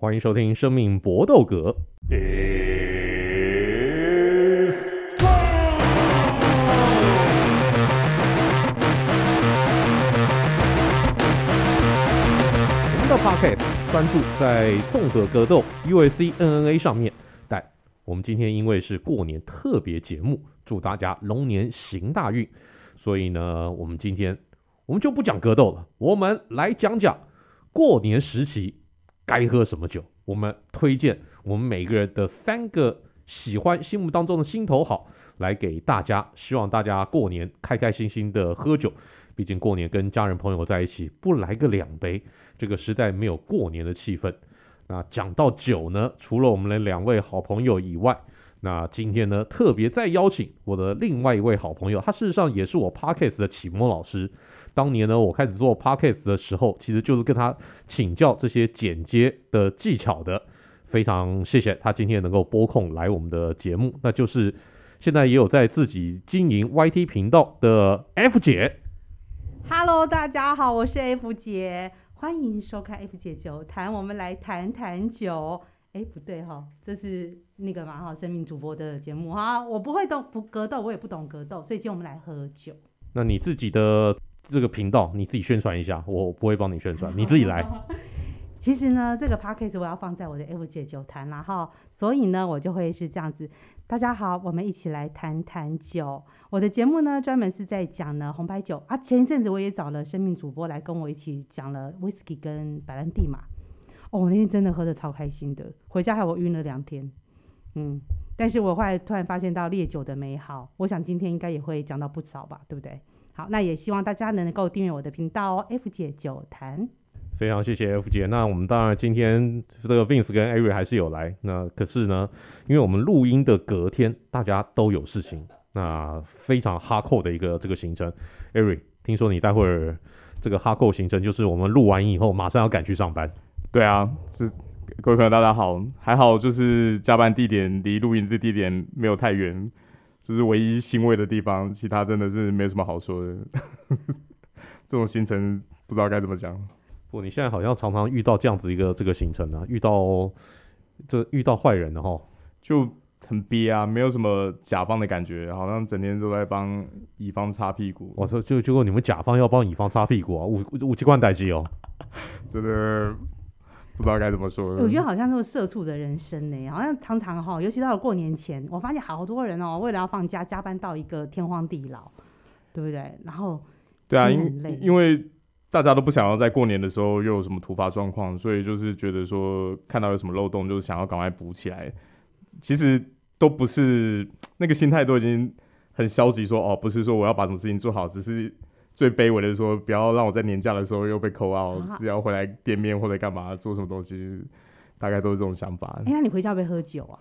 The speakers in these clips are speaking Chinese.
欢迎收听《生命搏斗格》。我们的 Podcast 专注在综合格斗 UFC N N A 上面，但我们今天因为是过年特别节目，祝大家龙年行大运，所以呢，我们今天我们就不讲格斗了，我们来讲讲过年时期该喝什么酒。我们推荐我们每个人的三个喜欢、心目当中的心头好，来给大家，希望大家过年开开心心的喝酒。毕竟过年跟家人朋友在一起，不来个两杯，这个实在没有过年的气氛。那讲到酒呢，除了我们的两位好朋友以外，那今天呢，特别再邀请我的另外一位好朋友，他事实上也是我 Podcast 的启蒙老师。当年呢，我开始做 Podcast 的时候，其实就是跟他请教这些剪接的技巧的。非常谢谢他今天能够拨空来我们的节目，那就是现在也有在自己经营 YT 频道的 F 姐。Hello，大家好，我是 F 姐，欢迎收看 F 姐酒谈，我们来谈谈酒。哎，不对哈，这是那个嘛哈，生命主播的节目哈，我不会动不格斗，我也不懂格斗，所以今天我们来喝酒。那你自己的这个频道，你自己宣传一下，我不会帮你宣传，你自己来。其实呢，这个 podcast 我要放在我的 F 姐酒谈啦哈，所以呢，我就会是这样子。大家好，我们一起来谈谈酒。我的节目呢，专门是在讲呢红白酒啊。前一阵子我也找了生命主播来跟我一起讲了 whisky 跟白兰地嘛。哦，我那天真的喝的超开心的，回家害我晕了两天。嗯，但是我后来突然发现到烈酒的美好，我想今天应该也会讲到不少吧，对不对？好，那也希望大家能够订阅我的频道哦，F 姐酒谈。非常谢谢 F 姐。那我们当然今天这个 Vince 跟 Ari 还是有来。那可是呢，因为我们录音的隔天大家都有事情，那非常哈扣的一个这个行程。Ari，听说你待会儿这个哈扣行程就是我们录完以后马上要赶去上班。对啊，是各位朋友大家好，还好就是加班地点离录音的地点没有太远，这是唯一欣慰的地方，其他真的是没什么好说的。这种行程不知道该怎么讲。不，你现在好像常常遇到这样子一个这个行程啊，遇到这遇到坏人了哈，就很憋啊，没有什么甲方的感觉，好像整天都在帮乙方擦屁股。我说，就结果你们甲方要帮乙方擦屁股啊，五五机关代机哦，真的不知道该怎么说。我觉得好像是社畜的人生呢，好像常常哈，尤其到了过年前，我发现好多人哦，为了要放假，加班到一个天荒地老，对不对？然后对啊，因因为。大家都不想要在过年的时候又有什么突发状况，所以就是觉得说看到有什么漏洞，就是想要赶快补起来。其实都不是那个心态，都已经很消极说，说哦，不是说我要把什么事情做好，只是最卑微的说，不要让我在年假的时候又被扣 out，只要回来店面或者干嘛做什么东西，大概都是这种想法。哎、欸，那你回家会喝酒啊？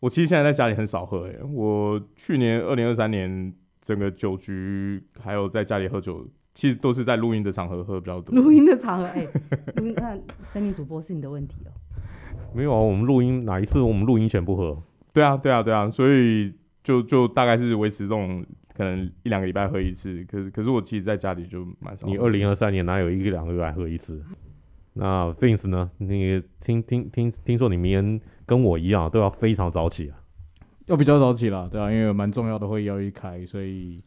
我其实现在在家里很少喝，哎，我去年二零二三年整个酒局还有在家里喝酒。其实都是在录音的场合喝比较多。录音的场合，哎、欸，那生命主播是你的问题哦、喔。没有啊，我们录音哪一次我们录音前不喝？对啊，对啊，对啊，所以就就大概是维持这种可能一两个礼拜喝一次。可是可是我其实在家里就蛮少。你二零二三年哪有一个两个礼拜喝一次？那 Vince 呢？你听听听听说你明天跟我一样都要非常早起啊？要比较早起啦，对啊，因为有蛮重要的会议要一开，所以。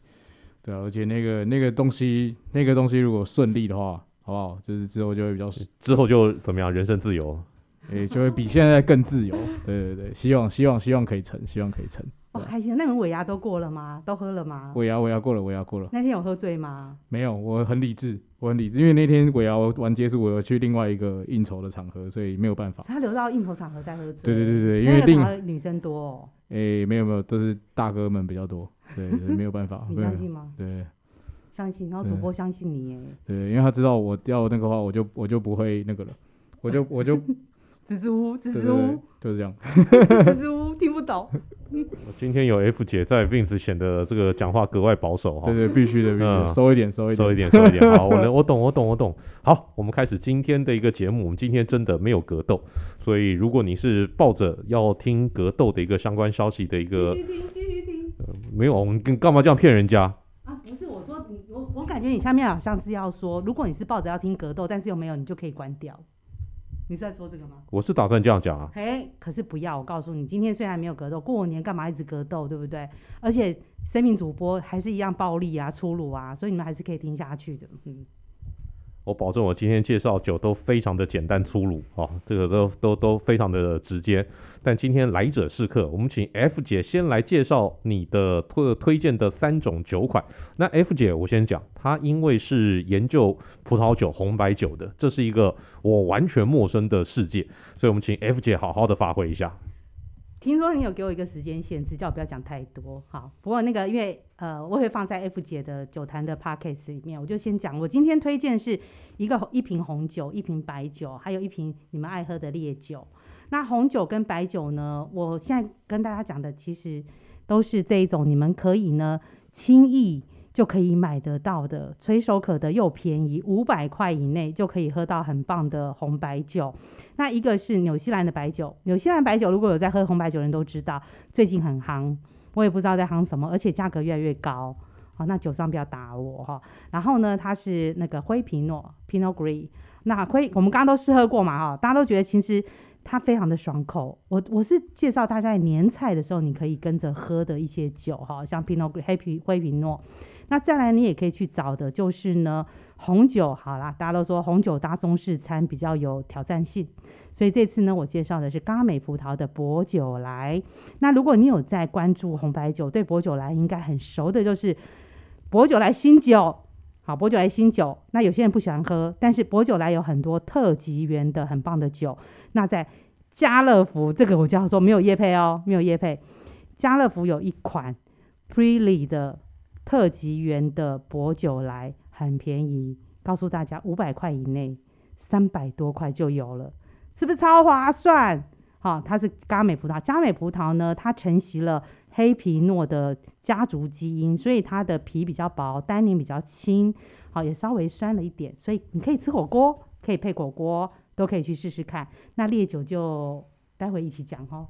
对啊，而且那个那个东西，那个东西如果顺利的话，好不好？就是之后就会比较，之后就怎么样？人生自由，诶、欸，就会比现在更自由。对对对，希望希望希望可以成，希望可以成。哦，开心。那你们尾牙都过了吗？都喝了吗？尾牙尾牙过了，尾牙过了。那天有喝醉吗？没有，我很理智，我很理智，因为那天尾牙完结束，我有去另外一个应酬的场合，所以没有办法。他留到应酬场合再喝醉。对对对对，因为另女生多哦。诶、欸，没有没有，都是大哥们比较多。对，对，没有办法。你相信吗？对。相信，然后主播相信你耶。对，因为他知道我要那个话，我就我就不会那个了，我就我就支支吾吾，支支吾吾，就是这样。支支吾吾，听不懂。我今天有 F 姐在，Vince 显得这个讲话格外保守哈。对对，必须的，必须的，收一点，收一点，收一点，收一点。好，我能，我懂，我懂，我懂。好，我们开始今天的一个节目。我们今天真的没有格斗，所以如果你是抱着要听格斗的一个相关消息的一个，继续听，继续听。呃，没有，我们干嘛这样骗人家？啊，不是。我感觉你下面好像是要说，如果你是抱着要听格斗，但是又没有，你就可以关掉。你是在说这个吗？我是打算这样讲啊。哎，可是不要，我告诉你，今天虽然没有格斗，过年干嘛一直格斗，对不对？而且生命主播还是一样暴力啊、粗鲁啊，所以你们还是可以听下去的。嗯。我保证，我今天介绍酒都非常的简单粗鲁啊，这个都都都非常的直接。但今天来者是客，我们请 F 姐先来介绍你的推推荐的三种酒款。那 F 姐，我先讲，她因为是研究葡萄酒、红白酒的，这是一个我完全陌生的世界，所以我们请 F 姐好好的发挥一下。听说你有给我一个时间限制，叫我不要讲太多。好，不过那个因为呃，我会放在 F 姐的酒坛的 podcast 里面，我就先讲。我今天推荐是一个一瓶红酒，一瓶白酒，还有一瓶你们爱喝的烈酒。那红酒跟白酒呢，我现在跟大家讲的其实都是这一种，你们可以呢轻易。就可以买得到的，随手可得又便宜，五百块以内就可以喝到很棒的红白酒。那一个是纽西兰的白酒，纽西兰白酒如果有在喝红白酒的人都知道，最近很夯，我也不知道在夯什么，而且价格越来越高。好，那酒商不要打我哈。然后呢，它是那个灰皮诺 （Pinot Gris）。那灰我们刚刚都试喝过嘛哈，大家都觉得其实它非常的爽口。我我是介绍大家在年菜的时候你可以跟着喝的一些酒哈，像 Pinot Gris 黑皮灰皮诺。那再来，你也可以去找的，就是呢，红酒。好啦，大家都说红酒搭中式餐比较有挑战性，所以这次呢，我介绍的是嘎美葡萄的薄酒来。那如果你有在关注红白酒，对薄酒来应该很熟的，就是薄酒来新酒。好，薄酒来新酒。那有些人不喜欢喝，但是薄酒来有很多特级园的很棒的酒。那在家乐福，这个我就要说没有业配哦，没有业配。家乐福有一款 Freely 的。特级园的薄酒来很便宜，告诉大家五百块以内，三百多块就有了，是不是超划算？好、它是嘎美葡萄，嘎美葡萄呢，它承袭了黑皮诺的家族基因，所以它的皮比较薄，单宁比较轻，好、也稍微酸了一点，所以你可以吃火锅，可以配火锅，都可以去试试看。那烈酒就待会一起讲哦。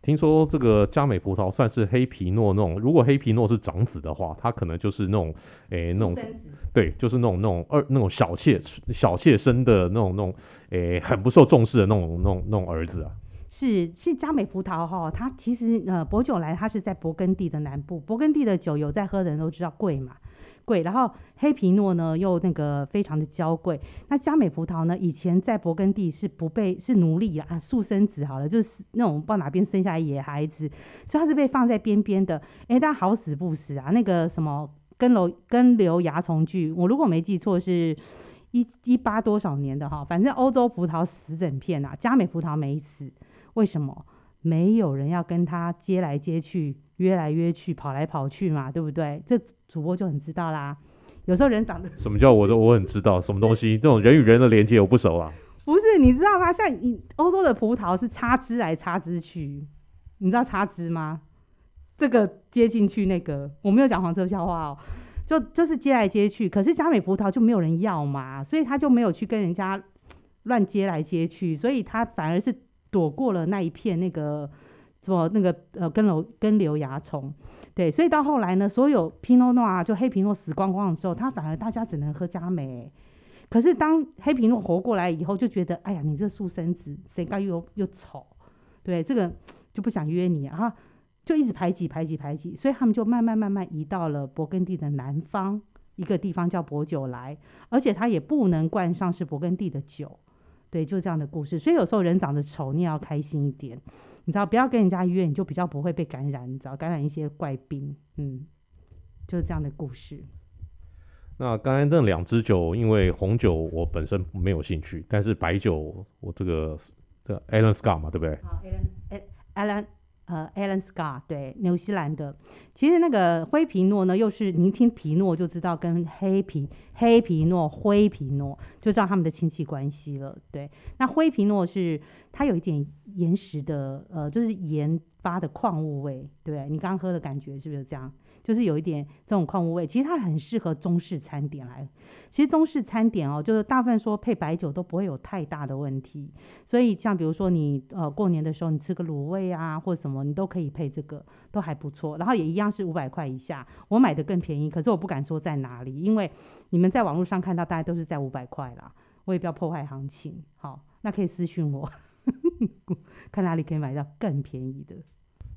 听说这个佳美葡萄算是黑皮诺那种，如果黑皮诺是长子的话，它可能就是那种，诶、欸，那种，对，就是那种那种二那种小妾小妾生的那种那种，诶、欸，很不受重视的那种那种那种儿子啊。是，是佳美葡萄哈，它其实呃，博酒来它是在勃艮第的南部，勃艮第的酒有在喝的人都知道贵嘛。贵，然后黑皮诺呢又那个非常的娇贵。那嘉美葡萄呢，以前在勃艮第是不被是奴隶啊，速生子好了，就是那种不知道哪边生下来野孩子，所以它是被放在边边的。哎，但好死不死啊，那个什么根瘤根瘤蚜虫剧，我如果没记错是一一八多少年的哈，反正欧洲葡萄死整片啊，嘉美葡萄没死，为什么？没有人要跟他接来接去，约来约去，跑来跑去嘛，对不对？这主播就很知道啦。有时候人长得什么叫我都我很知道什么东西，这种人与人的连接我不熟啊。不是，你知道吗？像你欧洲的葡萄是插枝来插枝去，你知道插枝吗？这个接进去，那个我没有讲黄色笑话哦，就就是接来接去。可是嘉美葡萄就没有人要嘛，所以他就没有去跟人家乱接来接去，所以他反而是。躲过了那一片那个什么那个呃根瘤根瘤蚜虫，对，所以到后来呢，所有皮诺诺啊，就黑皮诺死光光的时候，他反而大家只能喝佳美。可是当黑皮诺活过来以后，就觉得哎呀，你这素生子，谁该又又丑，对，这个就不想约你啊，就一直排挤排挤排挤，所以他们就慢慢慢慢移到了勃艮第的南方一个地方叫博酒来，而且他也不能灌上是勃艮第的酒。对，就这样的故事。所以有时候人长得丑，你也要开心一点，你知道，不要跟人家约，你就比较不会被感染，你知道，感染一些怪病。嗯，就是这样的故事。那刚才那两支酒，因为红酒我本身没有兴趣，但是白酒我这个这个 Allen Scott 嘛，对不对？好，Allen，Allen。呃，Alan Scott 对，纽西兰的，其实那个灰皮诺呢，又是您听皮诺就知道跟黑皮黑皮诺灰皮诺就知道他们的亲戚关系了。对，那灰皮诺是它有一点岩石的，呃，就是盐巴的矿物味，对，你刚喝的感觉是不是这样？就是有一点这种矿物味，其实它很适合中式餐点来。其实中式餐点哦，就是大部分说配白酒都不会有太大的问题。所以像比如说你呃过年的时候你吃个卤味啊或什么，你都可以配这个，都还不错。然后也一样是五百块以下，我买的更便宜，可是我不敢说在哪里，因为你们在网络上看到大概都是在五百块啦，我也不要破坏行情。好，那可以私讯我，看哪里可以买到更便宜的。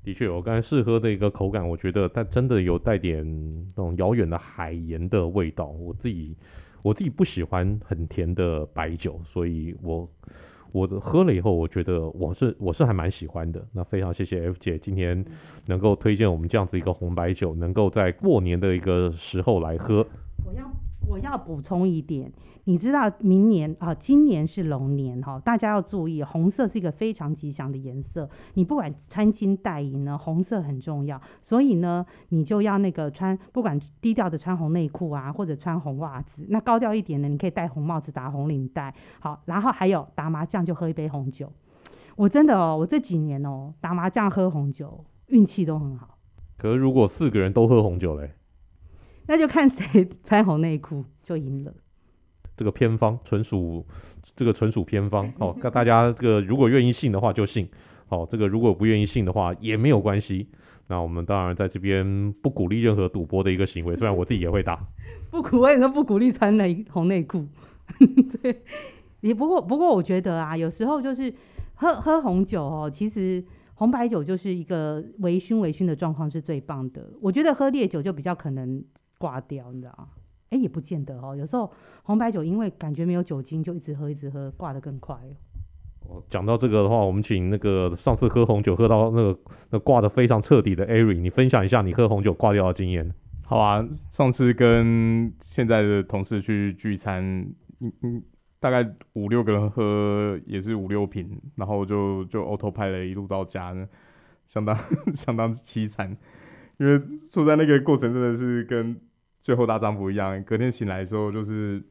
的确，我刚才试喝的一个口感，我觉得它真的有带点那种遥远的海盐的味道。我自己我自己不喜欢很甜的白酒，所以我我喝了以后，我觉得我是我是还蛮喜欢的。那非常谢谢 F 姐今天能够推荐我们这样子一个红白酒，能够在过年的一个时候来喝。我要我要补充一点。你知道明年啊，今年是龙年哈，大家要注意，红色是一个非常吉祥的颜色。你不管穿金戴银呢，红色很重要，所以呢，你就要那个穿，不管低调的穿红内裤啊，或者穿红袜子。那高调一点呢，你可以戴红帽子，打红领带。好，然后还有打麻将就喝一杯红酒。我真的哦，我这几年哦，打麻将喝红酒，运气都很好。可是如果四个人都喝红酒嘞，那就看谁 穿红内裤就赢了。这个偏方纯属这个纯属偏方，好、哦，大家这个如果愿意信的话就信，好、哦，这个如果不愿意信的话也没有关系。那我们当然在这边不鼓励任何赌博的一个行为，虽然我自己也会打，不鼓，我也都不鼓励穿内红内裤。对，也不过不过我觉得啊，有时候就是喝喝红酒哦，其实红白酒就是一个微醺微醺的状况是最棒的。我觉得喝烈酒就比较可能挂掉，你知道吗。哎，也不见得哦。有时候红白酒因为感觉没有酒精，就一直喝一直喝，挂得更快哦。讲到这个的话，我们请那个上次喝红酒喝到那个那挂得非常彻底的 Ari，你分享一下你喝红酒挂掉的经验。好啊，上次跟现在的同事去聚餐，嗯嗯，大概五六个人喝也是五六瓶，然后就就 auto 拍了一路到家呢，相当 相当凄惨，因为说在那个过程真的是跟。最后大丈夫一样，隔天醒来的时候，就是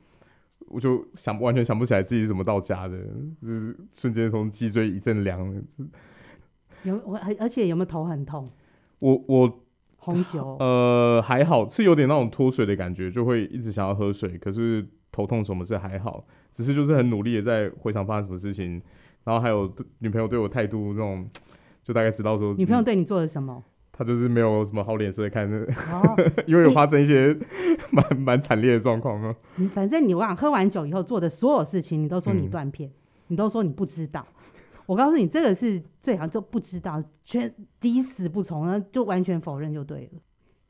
我就想完全想不起来自己是怎么到家的，就是瞬间从脊椎一阵凉。有我，而且有没有头很痛？我我红酒呃还好，是有点那种脱水的感觉，就会一直想要喝水，可是头痛什么事还好，只是就是很努力的在回想发生什么事情，然后还有女朋友对我态度那种，就大概知道说女朋友对你做了什么。他就是没有什么好脸色看的，哦、因为有发生一些蛮 蛮惨烈的状况嘛。反正你我想喝完酒以后做的所有事情，你都说你断片，嗯、你都说你不知道。我告诉你，这个是最好就不知道，全抵死不从，那就完全否认就对了。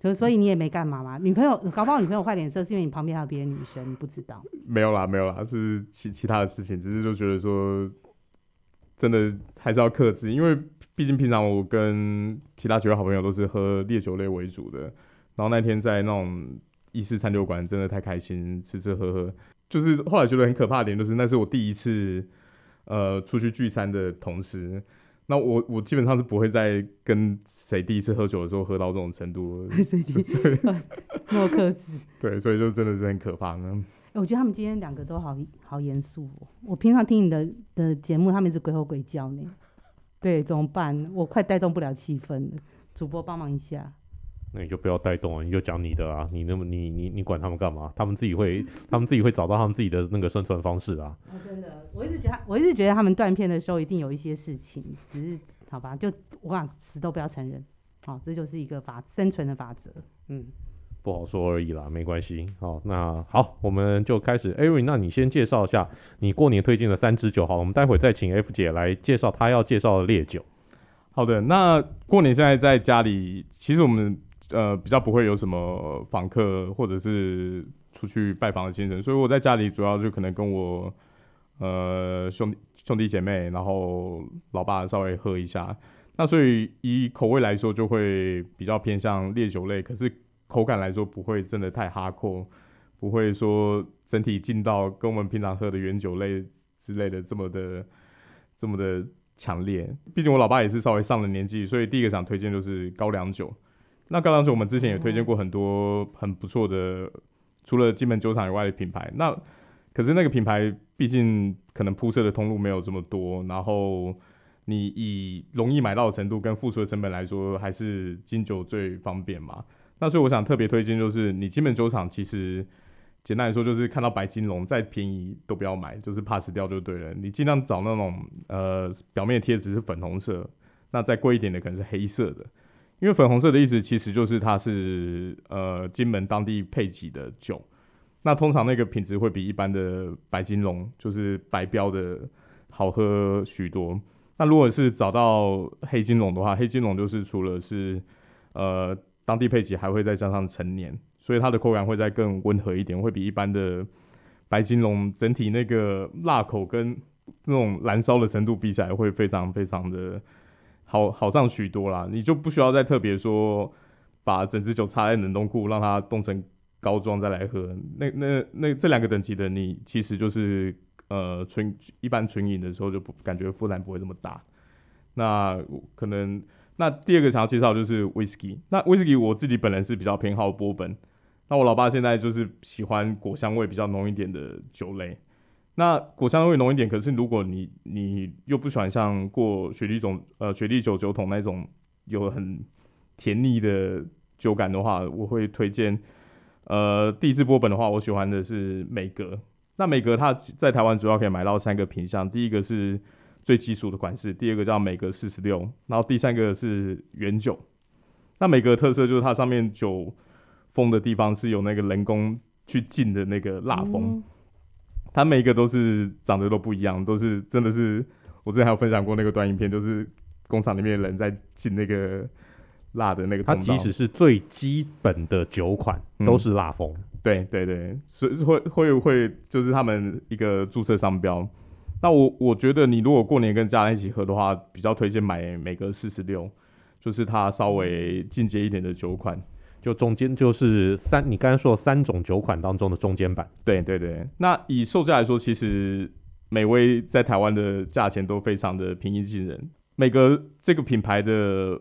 所所以你也没干嘛嘛？女朋友搞不好女朋友坏脸色，是因为你旁边还有别的女生，你不知道。没有啦，没有啦，是其其他的事情，只是就觉得说，真的还是要克制，因为。毕竟平常我跟其他几位好朋友都是喝烈酒类为主的，然后那天在那种意式餐酒馆真的太开心，吃吃喝喝，就是后来觉得很可怕的点就是那是我第一次呃出去聚餐的同时，那我我基本上是不会再跟谁第一次喝酒的时候喝到这种程度，所以那么克制，对，所以就真的是很可怕呢。我觉得他们今天两个都好好严肃哦，我平常听你的的节目，他们一直鬼吼鬼叫呢。对，怎么办？我快带动不了气氛了，主播帮忙一下。那你就不要带动啊，你就讲你的啊，你那么你你你管他们干嘛？他们自己会，他们自己会找到他们自己的那个生存方式啊。哦，真的，我一直觉得，我一直觉得他们断片的时候一定有一些事情，只是好吧，就我想死都不要承认，好，这就是一个法生存的法则，嗯。不好说而已啦，没关系。好，那好，我们就开始。艾瑞那你先介绍一下你过年推荐的三支酒。好，我们待会再请 F 姐来介绍她要介绍的烈酒。好的，那过年现在在家里，其实我们呃比较不会有什么访客或者是出去拜访的行程，所以我在家里主要就可能跟我呃兄弟兄弟姐妹，然后老爸稍微喝一下。那所以以口味来说，就会比较偏向烈酒类，可是。口感来说不会真的太哈扣，不会说整体进到跟我们平常喝的原酒类之类的这么的这么的强烈。毕竟我老爸也是稍微上了年纪，所以第一个想推荐就是高粱酒。那高粱酒我们之前也推荐过很多很不错的，除了金门酒厂以外的品牌。那可是那个品牌毕竟可能铺设的通路没有这么多，然后你以容易买到的程度跟付出的成本来说，还是金酒最方便嘛。那所以我想特别推荐，就是你金门酒厂，其实简单来说就是看到白金龙再便宜都不要买，就是 pass 掉就对了。你尽量找那种呃表面贴纸是粉红色，那再贵一点的可能是黑色的，因为粉红色的意思其实就是它是呃金门当地配给的酒，那通常那个品质会比一般的白金龙就是白标的好喝许多。那如果是找到黑金龙的话，黑金龙就是除了是呃当地配给，还会再加上陈年，所以它的口感会再更温和一点，会比一般的白金龙整体那个辣口跟这种燃烧的程度比起来，会非常非常的好好上许多啦。你就不需要再特别说把整支酒插在冷冻库，让它冻成膏状再来喝。那那那这两个等级的，你其实就是。呃，纯一般纯饮的时候就不感觉负担不会这么大。那可能那第二个想要介绍就是 whisky。那 whisky 我自己本人是比较偏好波本。那我老爸现在就是喜欢果香味比较浓一点的酒类。那果香味浓一点，可是如果你你又不喜欢像过雪莉种呃雪莉酒酒桶那种有很甜腻的酒感的话，我会推荐呃第一支波本的话，我喜欢的是美格。那美格它在台湾主要可以买到三个品相，第一个是最基础的款式，第二个叫美格四十六，然后第三个是原酒。那美格特色就是它上面酒封的地方是有那个人工去浸的那个蜡封，嗯、它每一个都是长得都不一样，都是真的是我之前还有分享过那个短影片，就是工厂里面的人在浸那个蜡的那个。它即使是最基本的酒款，嗯、都是蜡封。对对对，所以会会会就是他们一个注册商标。那我我觉得你如果过年跟家人一起喝的话，比较推荐买美格四十六，就是它稍微进阶一点的酒款，就中间就是三，你刚才说三种酒款当中的中间版。对对对，那以售价来说，其实美威在台湾的价钱都非常的平易近人。美格这个品牌的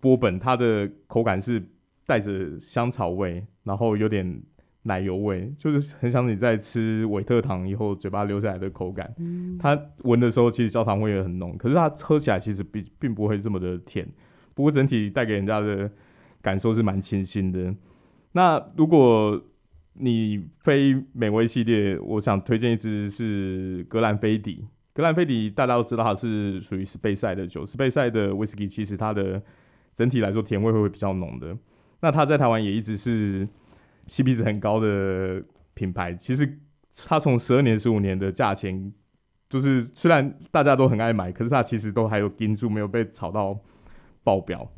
波本，它的口感是带着香草味，然后有点。奶油味，就是很像你在吃维特糖以后嘴巴留下来的口感。嗯，它闻的时候其实焦糖味也很浓，可是它喝起来其实并并不会这么的甜。不过整体带给人家的感受是蛮清新的。那如果你非美味系列，我想推荐一支是格兰菲迪。格兰菲迪大家都知道它是属于斯贝塞的酒，斯贝塞的威士忌其实它的整体来说甜味会会比较浓的。那它在台湾也一直是。CP 值很高的品牌，其实它从十二年、十五年的价钱，就是虽然大家都很爱买，可是它其实都还有盯住，没有被炒到爆表。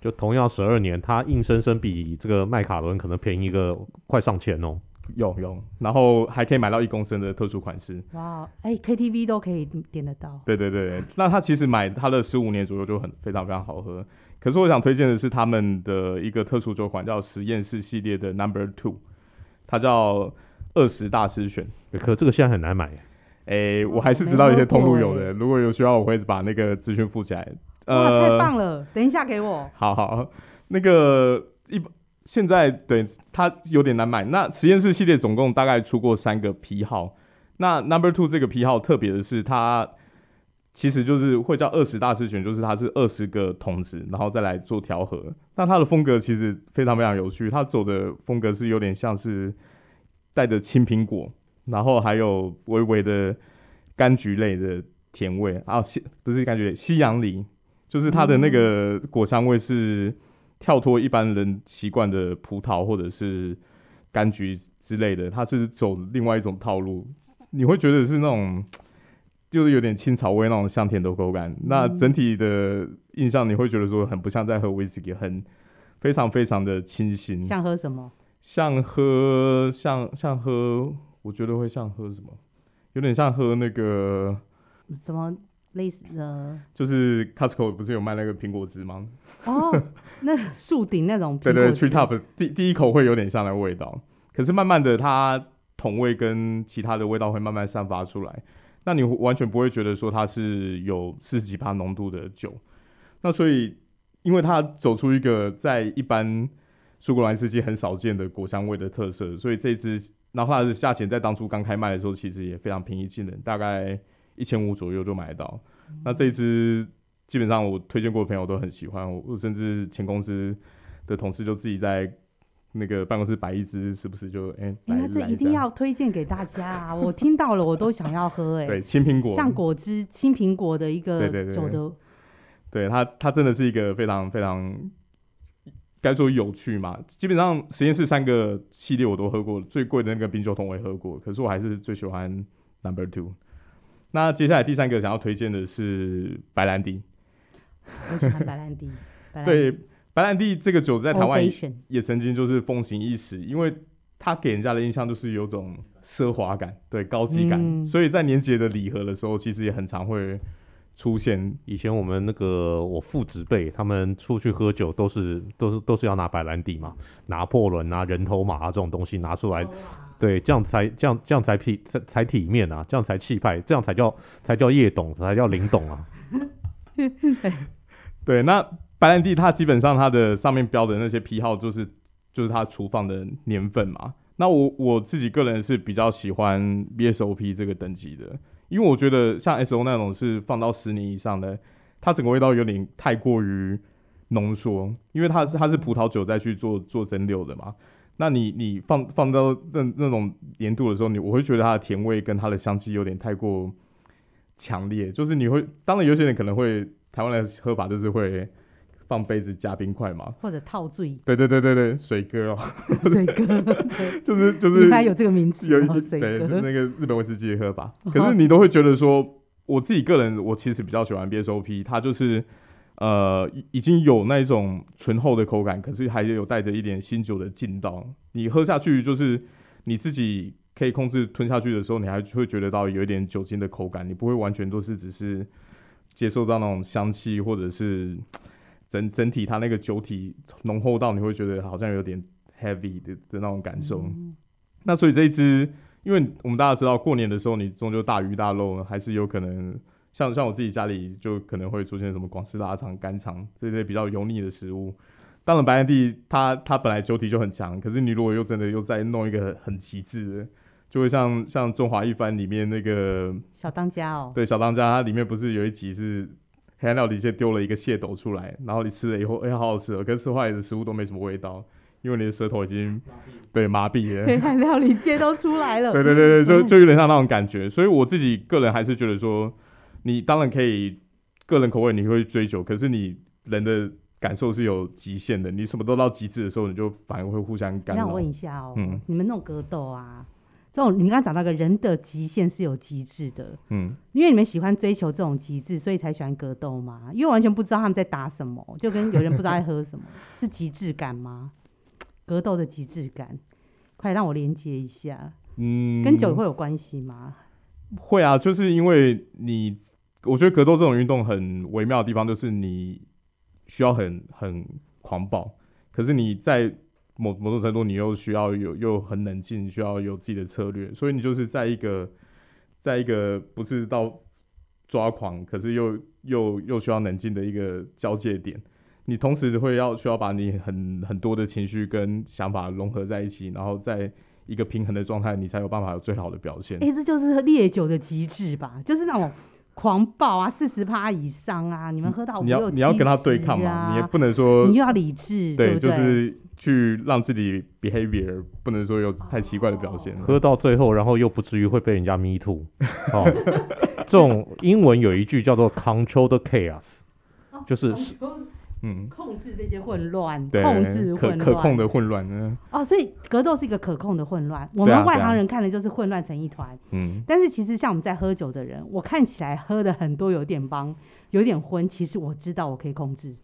就同样十二年，它硬生生比这个麦卡伦可能便宜一个快上千哦。有有，然后还可以买到一公升的特殊款式。哇，哎，KTV 都可以点得到。对对对，那它其实买它的十五年左右就很非常非常好喝。可是我想推荐的是他们的一个特殊酒款，叫实验室系列的 Number Two，它叫二十大师选。可这个现在很难买，哎、欸，我还是知道一些通路有的，欸、如果有需要，我会把那个资讯附起来。呃，太棒了，等一下给我。好好，那个一现在对它有点难买。那实验室系列总共大概出过三个批号，那 Number Two 这个批号特别的是它。其实就是会叫二十大师选，就是它是二十个桶子，然后再来做调和。那它的风格其实非常非常有趣，它走的风格是有点像是带着青苹果，然后还有微微的柑橘类的甜味啊，西不是柑橘类，西洋梨，就是它的那个果香味是跳脱一般人习惯的葡萄或者是柑橘之类的，它是走另外一种套路，你会觉得是那种。就是有点青草味那种香甜的口感，嗯、那整体的印象你会觉得说很不像在喝威士忌，很非常非常的清新。像喝什么？像喝像像喝，我觉得会像喝什么？有点像喝那个什么类似的，就是 Costco 不是有卖那个苹果汁吗？哦，那树顶那种。对，对对，Tree Top 第第一口会有点像那个味道，可是慢慢的它桶味跟其他的味道会慢慢散发出来。那你完全不会觉得说它是有四十几趴浓度的酒，那所以因为它走出一个在一般苏格兰威士忌很少见的果香味的特色，所以这支，然后它的价钱在当初刚开卖的时候其实也非常平易近人，大概一千五左右就买得到。那这支基本上我推荐过的朋友都很喜欢，我甚至前公司的同事就自己在。那个办公室摆一支是不是就哎？那、欸、这一定要推荐给大家啊！我听到了，我都想要喝 哎、欸。对，青苹果像果汁，青苹果的一个酒的。对它它真的是一个非常非常该说有趣嘛。基本上实验室三个系列我都喝过，最贵的那个冰酒桶我也喝过，可是我还是最喜欢 Number Two。那接下来第三个想要推荐的是白兰地。我喜欢白兰地。白兰地对，白兰地这个酒在台湾也曾经就是风行一时，因为它给人家的印象就是有种奢华感，对，高级感，嗯所以在年节的礼盒的时候，其实也很常会出现。以前我们那个我父执辈，他们出去喝酒都是都是都是要拿白兰地嘛，拿破仑啊、人头马啊这种东西拿出来，对，这样才这样这样才体才才体面啊，这样才气派，这样才叫才叫叶董，才叫林董啊。对，那白兰地它基本上它的上面标的那些批号，就是就是它储放的年份嘛。那我我自己个人是比较喜欢 BSOP 这个等级的，因为我觉得像 SO 那种是放到十年以上的，它整个味道有点太过于浓缩，因为它是它是葡萄酒再去做做蒸馏的嘛。那你你放放到那那种年度的时候，你我会觉得它的甜味跟它的香气有点太过强烈，就是你会，当然有些人可能会台湾的喝法就是会放杯子加冰块嘛，或者套醉对对对对对，水哥哦，水哥，就是就是原来有这个名字哦，有一水对，就是。那个日本威士忌喝吧。可是你都会觉得说，我自己个人我其实比较喜欢 BSOP，它就是呃已已经有那一种醇厚的口感，可是还有带着一点新酒的劲道。你喝下去就是你自己可以控制吞下去的时候，你还会觉得到有一点酒精的口感，你不会完全都是只是接受到那种香气，或者是整整体它那个酒体浓厚到你会觉得好像有点 heavy 的的那种感受。嗯那所以这一支，因为我们大家知道，过年的时候你终究大鱼大肉，还是有可能像像我自己家里就可能会出现什么广式腊肠、干肠这些比较油腻的食物。当然，白兰地它它本来酒体就很强，可是你如果又真的又再弄一个很极致的，就会像像中华一番里面那个小当家哦，对小当家，它里面不是有一集是黑暗料理界丢了一个蟹斗出来，然后你吃了以后，哎、欸，好好吃哦，可是吃坏的食物都没什么味道，因为你的舌头已经 对麻痹了。黑暗料理界都出来了。对对对对，就就有点像那种感觉，所以我自己个人还是觉得说，你当然可以个人口味你会追求，可是你人的。感受是有极限的，你什么都到极致的时候，你就反而会互相干扰。那我问一下哦，嗯，你们那种格斗啊，这种你刚刚讲到个人的极限是有极致的，嗯，因为你们喜欢追求这种极致，所以才喜欢格斗嘛？因为完全不知道他们在打什么，就跟有人不知道在喝什么，是极致感吗？格斗的极致感，快让我连接一下，嗯，跟酒会有关系吗？会啊，就是因为你，我觉得格斗这种运动很微妙的地方，就是你。需要很很狂暴，可是你在某某种程度，你又需要有又很冷静，需要有自己的策略，所以你就是在一个在一个不是到抓狂，可是又又又需要冷静的一个交界点。你同时会要需要把你很很多的情绪跟想法融合在一起，然后在一个平衡的状态，你才有办法有最好的表现。哎、欸，这就是烈酒的极致吧？就是那种。狂暴啊，四十趴以上啊！你们喝到你要你要跟他对抗嘛，你也不能说你又要理智，对，对，就是去让自己 behavior 不能说有太奇怪的表现。喝到最后，然后又不至于会被人家 me too。哦，这种英文有一句叫做 control the chaos，就是。嗯，控制这些混乱，对控制混乱，可可控的混乱呢？哦，所以格斗是一个可控的混乱。我们外行人看的就是混乱成一团。嗯、啊，但是其实像我们在喝酒的人，我看起来喝的很多有点帮，有点昏。其实我知道我可以控制，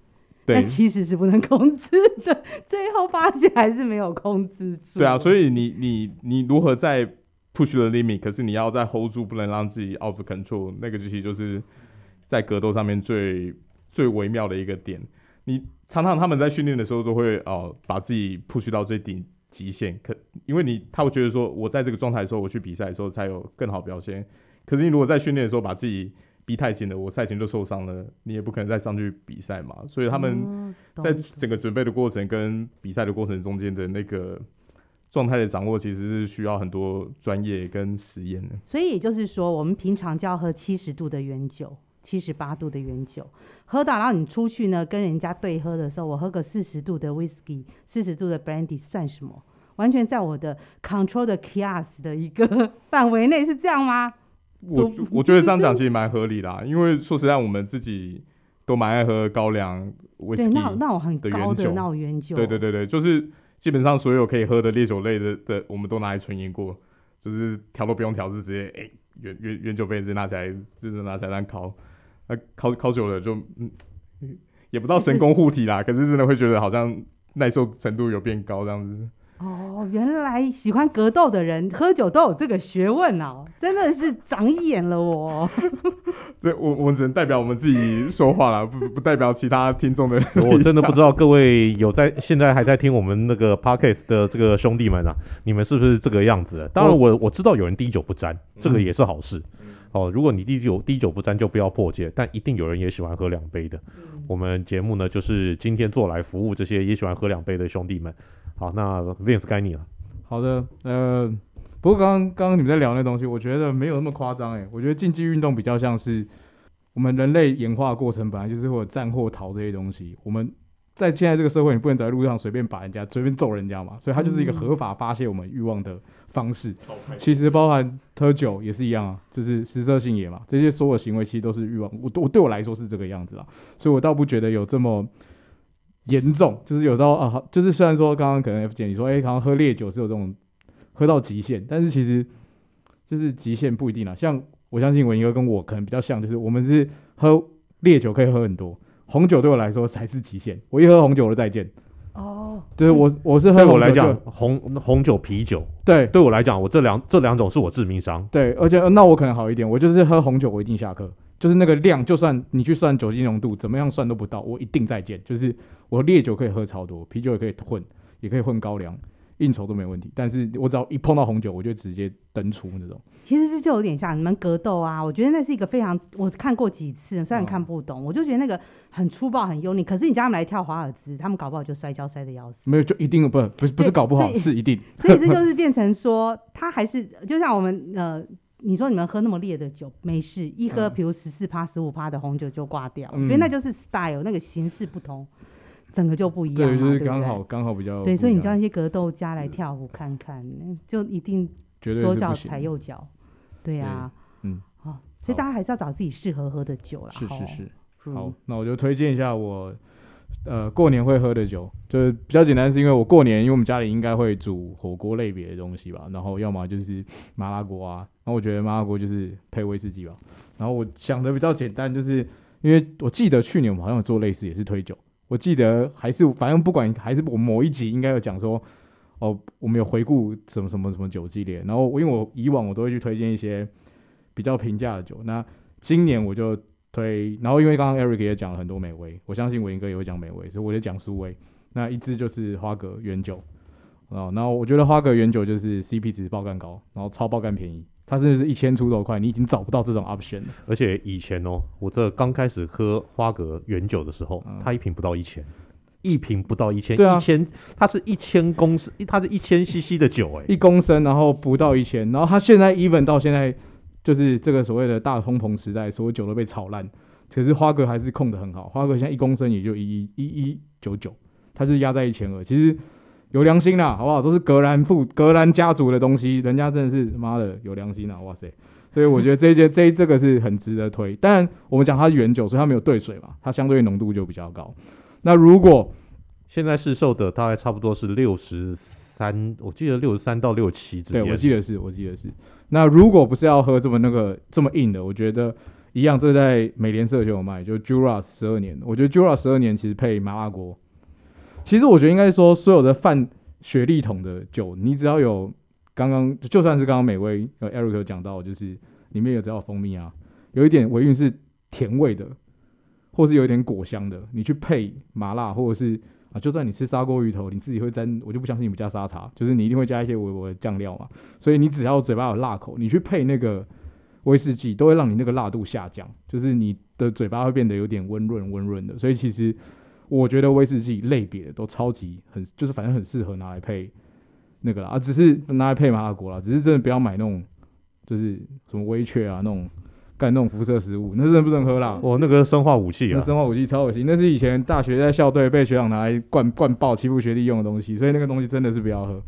对，但其实是不能控制的。最后发现还是没有控制住。对啊，所以你你你如何在 push the limit？可是你要在 hold 住，不能让自己 out of control。那个其实就是在格斗上面最最微妙的一个点。你常常他们在训练的时候都会哦、呃，把自己 push 到最顶极限，可因为你他会觉得说，我在这个状态的时候，我去比赛的时候才有更好表现。可是你如果在训练的时候把自己逼太紧了，我赛前就受伤了，你也不可能再上去比赛嘛。所以他们在整个准备的过程跟比赛的过程中间的那个状态的掌握，其实是需要很多专业跟实验的。所以也就是说，我们平常就要喝七十度的原酒。七十八度的原酒，喝到，然后你出去呢，跟人家对喝的时候，我喝个四十度的 whisky，四十度的 brandy 算什么？完全在我的 control 的 chaos 的一个 范围内，是这样吗？我我觉得这样讲 其实蛮合理的，啊，因为说实在，我们自己都蛮爱喝高粱 whisky，对，那那我很高的那我原酒，对对对对，就是基本上所有可以喝的烈酒类的的，我们都拿来纯饮过。就是调都不用调，是直接哎原原原酒杯直接拿起来，就是拿起来这样烤，那烤烤久了就嗯，也不知道神功护体啦，可是真的会觉得好像耐受程度有变高这样子。哦，原来喜欢格斗的人喝酒都有这个学问哦，真的是长眼了我。这我我只能代表我们自己说话了，不不代表其他听众的。我真的不知道各位有在现在还在听我们那个 podcast 的这个兄弟们啊，你们是不是这个样子？当然我，我我知道有人滴酒不沾，这个也是好事。嗯、哦，如果你滴酒滴酒不沾，就不要破戒。但一定有人也喜欢喝两杯的。嗯、我们节目呢，就是今天做来服务这些也喜欢喝两杯的兄弟们。好，那 Vince 该你了。好的，呃，不过刚刚刚刚你们在聊那东西，我觉得没有那么夸张诶。我觉得竞技运动比较像是我们人类演化的过程，本来就是会有战或逃这些东西。我们在现在这个社会，你不能走在路上随便把人家随便揍人家嘛，所以它就是一个合法发泄我们欲望的方式。嗯、其实包含喝酒也是一样啊，就是食色性也嘛，这些所有行为其实都是欲望。我我对我来说是这个样子啊，所以我倒不觉得有这么。严重就是有到啊，就是虽然说刚刚可能 F 姐你说，哎、欸，刚刚喝烈酒是有这种喝到极限，但是其实就是极限不一定啦。像我相信文哥跟我可能比较像，就是我们是喝烈酒可以喝很多，红酒对我来说才是极限。我一喝红酒我就再见。哦，就是我我是喝，对我来讲红红酒啤酒，对，对我来讲我这两这两种是我致命伤。对，而且那我可能好一点，我就是喝红酒我一定下课。就是那个量，就算你去算酒精浓度，怎么样算都不到，我一定再见。就是我烈酒可以喝超多，啤酒也可以混，也可以混高粱，应酬都没问题。但是我只要一碰到红酒，我就直接登出那种。其实这就有点像你们格斗啊，我觉得那是一个非常，我看过几次，虽然看不懂，哦、我就觉得那个很粗暴、很用力。可是你叫他们来跳华尔兹，他们搞不好就摔跤摔的要死。没有，就一定不不是不是搞不好，是一定。所以这就 是变成说，他还是就像我们呃。你说你们喝那么烈的酒没事，一喝比如十四趴、十五趴的红酒就挂掉，我觉得那就是 style，那个形式不同，整个就不一样。对，就是刚好刚好比较。对，所以你叫那些格斗家来跳舞看看，就一定左脚踩右脚。对呀，嗯，好，所以大家还是要找自己适合喝的酒啦。是是是，好，那我就推荐一下我。呃，过年会喝的酒，就是比较简单，是因为我过年，因为我们家里应该会煮火锅类别的东西吧，然后要么就是麻辣锅啊，然后我觉得麻辣锅就是配威士忌吧，然后我想的比较简单，就是因为我记得去年我们好像有做类似，也是推酒，我记得还是反正不管还是我某一集应该有讲说，哦，我们有回顾什么什么什么酒系列，然后因为我以往我都会去推荐一些比较平价的酒，那今年我就。推，然后因为刚刚 Eric 也讲了很多美味，我相信文哥也会讲美味，所以我就讲苏威。那一支就是花格原酒啊，然后我觉得花格原酒就是 CP 值爆干高，然后超爆干便宜，它甚至是一千出头块，你已经找不到这种 option 了。而且以前哦，我这刚开始喝花格原酒的时候，嗯、它一瓶不到一千，一瓶不到一千，对啊，一千，它是一千公升，它是一千 CC 的酒哎，一公升，然后不到一千，然后它现在 even 到现在。就是这个所谓的大通膨时代，所有酒都被炒烂，可是花格还是控的很好。花格现在一公升也就一一一一九九，它是压在一千二。其实有良心啦，好不好？都是格兰富格兰家族的东西，人家真的是妈的有良心啦！哇塞，所以我觉得这些这这个是很值得推。当然，我们讲它是原酒，所以它没有兑水嘛，它相对浓度就比较高。那如果现在市售的大概差不多是六十三，我记得六十三到六十七之间。对，我记得是，我记得是。那如果不是要喝这么那个这么硬的，我觉得一样，这在美联社就有卖，就 Juras 十二年。我觉得 Juras 十二年其实配麻辣锅，其实我觉得应该说所有的泛雪莉桶的酒，你只要有刚刚就算是刚刚美威呃 Eric 讲到，就是里面有只要蜂蜜啊，有一点尾韵是甜味的，或是有一点果香的，你去配麻辣或者是。啊，就算你吃砂锅鱼头，你自己会沾，我就不相信你不加沙茶，就是你一定会加一些微微的酱料嘛。所以你只要嘴巴有辣口，你去配那个威士忌，都会让你那个辣度下降，就是你的嘴巴会变得有点温润温润的。所以其实我觉得威士忌类别的都超级很，就是反正很适合拿来配那个啦，啊，只是拿来配麻辣锅啦，只是真的不要买那种就是什么威雀啊那种。干那种辐射食物，那真的不能喝啦！哦，那个生化武器啊，那生化武器超恶心，那是以前大学在校队被学长拿来灌灌爆欺负学弟用的东西，所以那个东西真的是不要喝。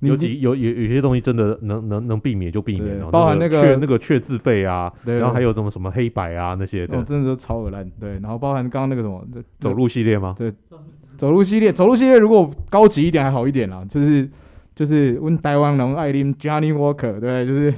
尤其有有有些东西真的能能能避免就避免，包含那个雀那个雀字辈啊，然后还有什么什么黑白啊那些，哦，真的是超恶烂。对，然后包含刚刚那个什么走路系列吗？对，走路系列，走路系列如果高级一点还好一点啦，就是。就是问台湾人爱啉 Johnny Walker，对，就是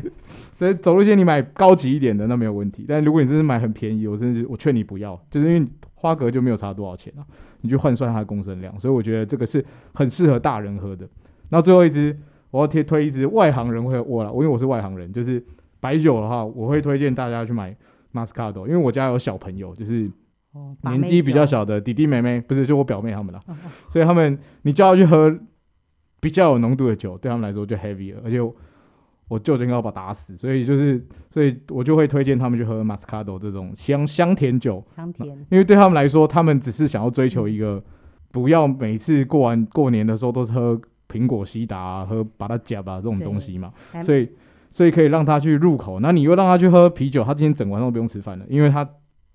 所以走路线你买高级一点的那没有问题，但如果你真的买很便宜，我真的是我劝你不要，就是因为花格就没有差多少钱啊，你去换算它的公升量，所以我觉得这个是很适合大人喝的。然后最后一支我要推推一支外行人会我了，我因为我是外行人，就是白酒的话，我会推荐大家去买 Moscato，因为我家有小朋友，就是。年纪比较小的弟弟妹妹，不是就我表妹他们了，所以他们你叫他去喝比较有浓度的酒，对他们来说就 heavy 了，而且我，我舅舅要把他打死，所以就是，所以我就会推荐他们去喝 Moscato 这种香香甜酒，香甜，因为对他们来说，他们只是想要追求一个，不要每次过完过年的时候都是喝苹果西达啊，喝把它夹吧这种东西嘛，所以所以可以让他去入口，那你又让他去喝啤酒，他今天整晚上都不用吃饭了，因为他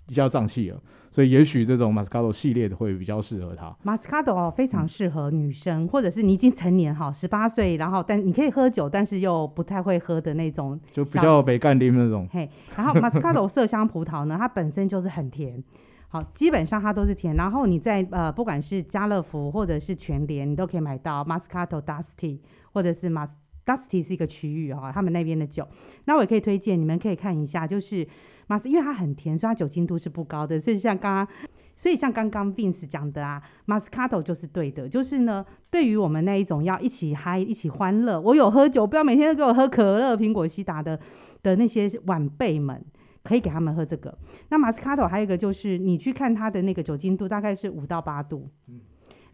比较胀气了。所以也许这种 Moscato 系列的会比较适合他。Moscato 哦，非常适合女生，嗯、或者是你已经成年哈，十八岁，然后但你可以喝酒，但是又不太会喝的那种，就比较北干丁那种。嘿，然后 Moscato 麝香葡萄呢，它本身就是很甜，好，基本上它都是甜。然后你在呃，不管是家乐福或者是全联，你都可以买到 Moscato Dusty，或者是 Mas Dusty 是一个区域哈，他们那边的酒。那我也可以推荐，你们可以看一下，就是。马斯因为它很甜，所以它酒精度是不高的。所以像刚刚，所以像刚刚 Vince 讲的啊，Moscato 就是对的。就是呢，对于我们那一种要一起嗨、一起欢乐，我有喝酒，不要每天都给我喝可乐、苹果西打的的那些晚辈们，可以给他们喝这个。那 Moscato 还有一个就是，你去看它的那个酒精度，大概是五到八度。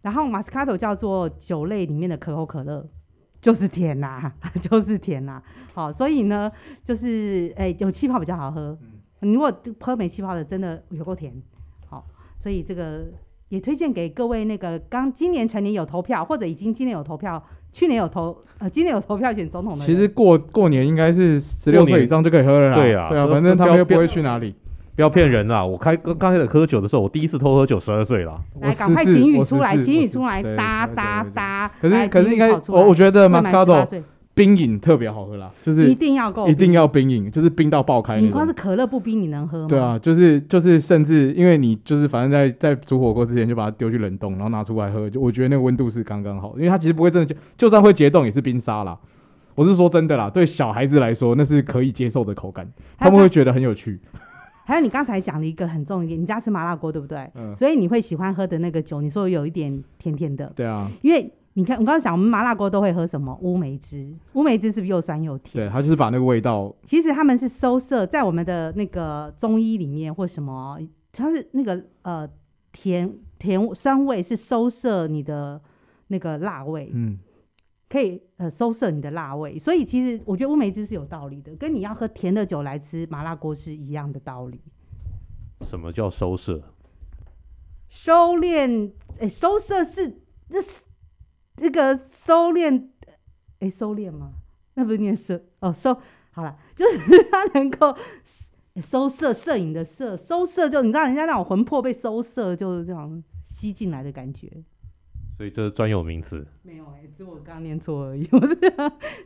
然后 Moscato 叫做酒类里面的可口可乐，就是甜呐、就是甜呐、好，所以呢，就是诶、有气泡比较好喝。你如果喝没气泡的，真的有够甜，好，所以这个也推荐给各位那个刚今年成年有投票，或者已经今年有投票，去年有投呃今年有投票选总统的。其实过过年应该是十六岁以上就可以喝了啦。对啊，对啊，反正他们又不会去哪里。不要骗人啦！我开刚刚开始喝酒的时候，我第一次偷喝酒十二岁啦。来，赶快警语出来，警语出来，哒哒哒。可是可是应该我我觉得 Moscato。冰饮特别好喝啦，就是一定要够，一定要冰饮，就是冰到爆开。你光是可乐不冰，你能喝吗？对啊，就是就是，甚至因为你就是反正在在煮火锅之前就把它丢去冷冻，然后拿出来喝，就我觉得那个温度是刚刚好，因为它其实不会真的就就算会结冻也是冰沙啦。我是说真的啦，对小孩子来说那是可以接受的口感，他们会觉得很有趣。还有你刚才讲的一个很重要一点，你家吃麻辣锅对不对？嗯。所以你会喜欢喝的那个酒，你说有一点甜甜的。对啊。因为。你看，我刚刚讲，我们麻辣锅都会喝什么乌梅汁？乌梅汁是不是又酸又甜？对，它就是把那个味道。其实他们是收涩，在我们的那个中医里面或什么，它是那个呃甜甜酸味是收涩你的那个辣味，嗯，可以呃收涩你的辣味。所以其实我觉得乌梅汁是有道理的，跟你要喝甜的酒来吃麻辣锅是一样的道理。什么叫收涩？收敛，哎、欸，收涩是那是。这个收敛，哎，收敛吗？那不是念收哦，收好了，就是它能够收摄摄影的摄，收摄就你知道人家那种魂魄被收摄，就是这样吸进来的感觉。所以这是专有名词。没有哎、欸，是我刚念错而已。我是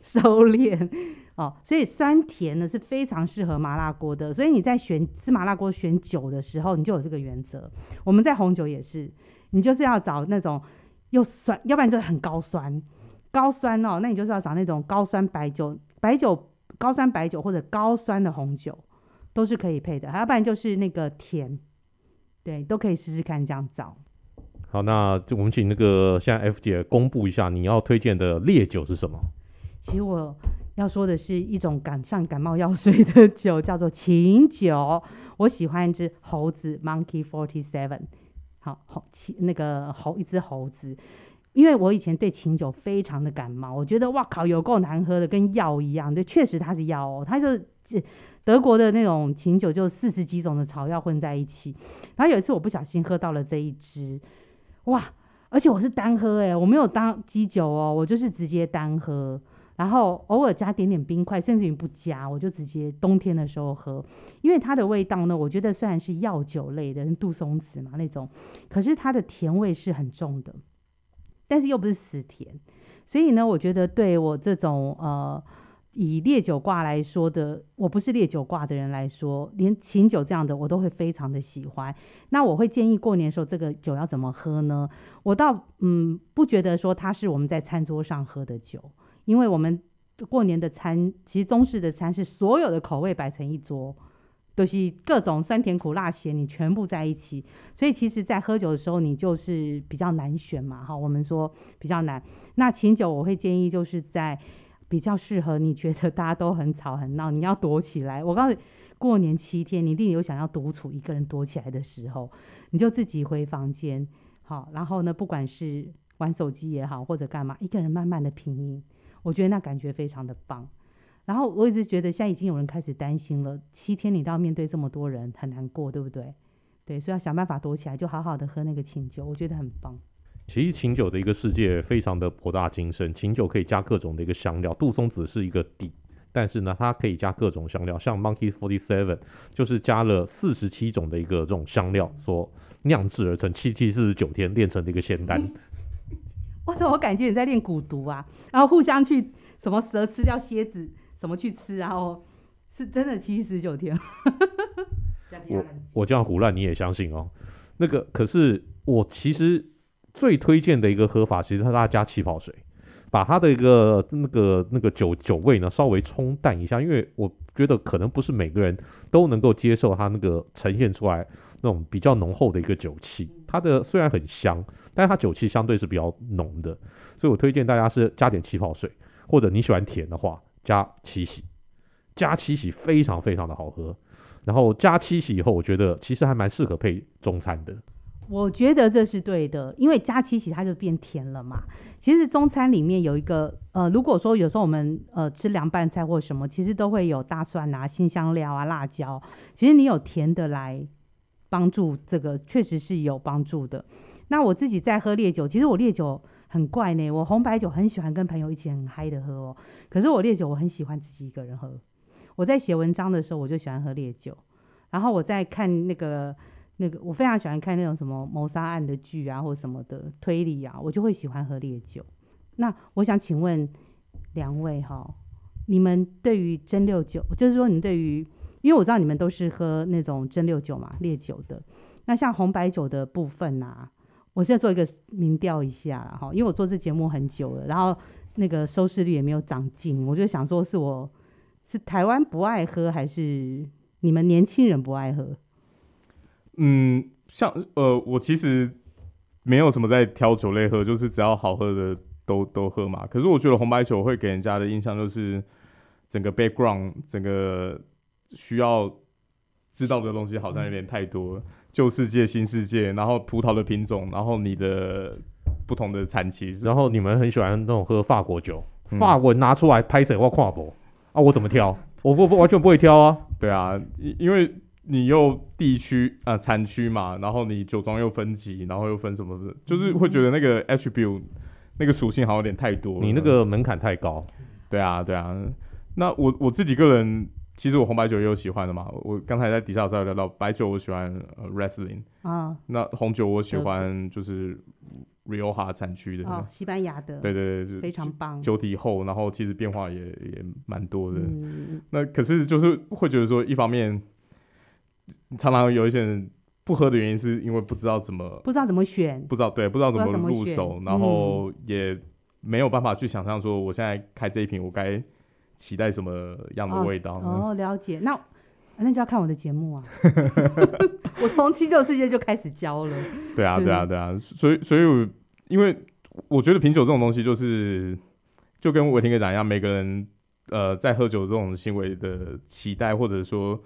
收敛哦，所以酸甜呢是非常适合麻辣锅的。所以你在选吃麻辣锅选酒的时候，你就有这个原则。我们在红酒也是，你就是要找那种。又酸，要不然就是很高酸，高酸哦，那你就是要找那种高酸白酒，白酒高酸白酒或者高酸的红酒都是可以配的，要不然就是那个甜，对，都可以试试看这样找。好，那就我们请那个现在 F 姐公布一下你要推荐的烈酒是什么？其实我要说的是一种感上感冒药水的酒，叫做琴酒。我喜欢一只猴子 Monkey Forty Seven。好，猴那个猴一只猴子，因为我以前对琴酒非常的感冒，我觉得哇靠，有够难喝的，跟药一样。对，确实它是药哦，它就是德国的那种琴酒，就四十几种的草药混在一起。然后有一次我不小心喝到了这一支，哇！而且我是单喝诶，我没有当基酒哦，我就是直接单喝。然后偶尔加点点冰块，甚至于不加，我就直接冬天的时候喝，因为它的味道呢，我觉得虽然是药酒类的，杜松子嘛那种，可是它的甜味是很重的，但是又不是死甜，所以呢，我觉得对我这种呃以烈酒挂来说的，我不是烈酒挂的人来说，连琴酒这样的我都会非常的喜欢。那我会建议过年的时候这个酒要怎么喝呢？我倒嗯不觉得说它是我们在餐桌上喝的酒，因为我们过年的餐其实中式的餐是所有的口味摆成一桌，都、就是各种酸甜苦辣咸你全部在一起，所以其实在喝酒的时候你就是比较难选嘛，哈，我们说比较难。那琴酒我会建议就是在。比较适合你觉得大家都很吵很闹，你要躲起来。我告诉你，过年七天你一定有想要独处一个人躲起来的时候，你就自己回房间，好，然后呢，不管是玩手机也好，或者干嘛，一个人慢慢的品饮，我觉得那感觉非常的棒。然后我一直觉得现在已经有人开始担心了，七天你都要面对这么多人，很难过，对不对？对，所以要想办法躲起来，就好好的喝那个清酒，我觉得很棒。其实琴酒的一个世界非常的博大精深，琴酒可以加各种的一个香料，杜松子是一个底，但是呢，它可以加各种香料，像 Monkey Forty Seven 就是加了四十七种的一个这种香料所酿制而成，七七四十九天炼成的一个仙丹。我怎么感觉你在练蛊毒啊？然后互相去什么蛇吃掉蝎子，什么去吃，然后是真的七七四十九天。我我这样胡乱你也相信哦？那个可是我其实。最推荐的一个喝法，其实它加气泡水，把它的一个那个那个酒酒味呢稍微冲淡一下，因为我觉得可能不是每个人都能够接受它那个呈现出来那种比较浓厚的一个酒气。它的虽然很香，但是它酒气相对是比较浓的，所以我推荐大家是加点气泡水，或者你喜欢甜的话加七喜，加七喜非常非常的好喝。然后加七喜以后，我觉得其实还蛮适合配中餐的。我觉得这是对的，因为加七喜它就变甜了嘛。其实中餐里面有一个呃，如果说有时候我们呃吃凉拌菜或什么，其实都会有大蒜啊、辛香料啊、辣椒。其实你有甜的来帮助这个，确实是有帮助的。那我自己在喝烈酒，其实我烈酒很怪呢。我红白酒很喜欢跟朋友一起很嗨的喝哦，可是我烈酒我很喜欢自己一个人喝。我在写文章的时候，我就喜欢喝烈酒，然后我在看那个。那个我非常喜欢看那种什么谋杀案的剧啊，或什么的推理啊，我就会喜欢喝烈酒。那我想请问两位哈，你们对于蒸馏酒，就是说你对于，因为我知道你们都是喝那种蒸馏酒嘛，烈酒的。那像红白酒的部分啊，我现在做一个民调一下哈，因为我做这节目很久了，然后那个收视率也没有长进，我就想说是我是台湾不爱喝，还是你们年轻人不爱喝？嗯，像呃，我其实没有什么在挑酒类喝，就是只要好喝的都都喝嘛。可是我觉得红白酒会给人家的印象就是整个 background，整个需要知道的东西好像有点太多，旧世界、新世界，然后葡萄的品种，然后你的不同的产期，然后你们很喜欢那种喝法国酒，嗯、法文拿出来拍整个跨博啊，我怎么挑？我不不完全不会挑啊，对啊，因因为。你又地区啊产区嘛，然后你酒庄又分级，然后又分什么的，就是会觉得那个 attribute 那个属性好像有点太多了，你那个门槛太高。对啊，对啊。那我我自己个人，其实我红白酒也有喜欢的嘛。我刚才在底下有聊到白酒，我喜欢呃 Riesling 啊。那红酒我喜欢就是 Rioja 产区的，哦，西班牙的。对对对，非常棒。酒体厚，然后其实变化也也蛮多的。嗯。那可是就是会觉得说，一方面。常常有一些人不喝的原因，是因为不知道怎么不知道怎么选，不知道对，不知道怎么入手，然后也没有办法去想象说，我现在开这一瓶，我该期待什么样的味道。哦，哦，了解。那那就要看我的节目啊。我从七酒世界就开始教了。对啊，对啊，对啊。所以，所以我，因为我觉得品酒这种东西，就是就跟伟霆哥讲一样，每个人呃在喝酒这种行为的期待，或者说。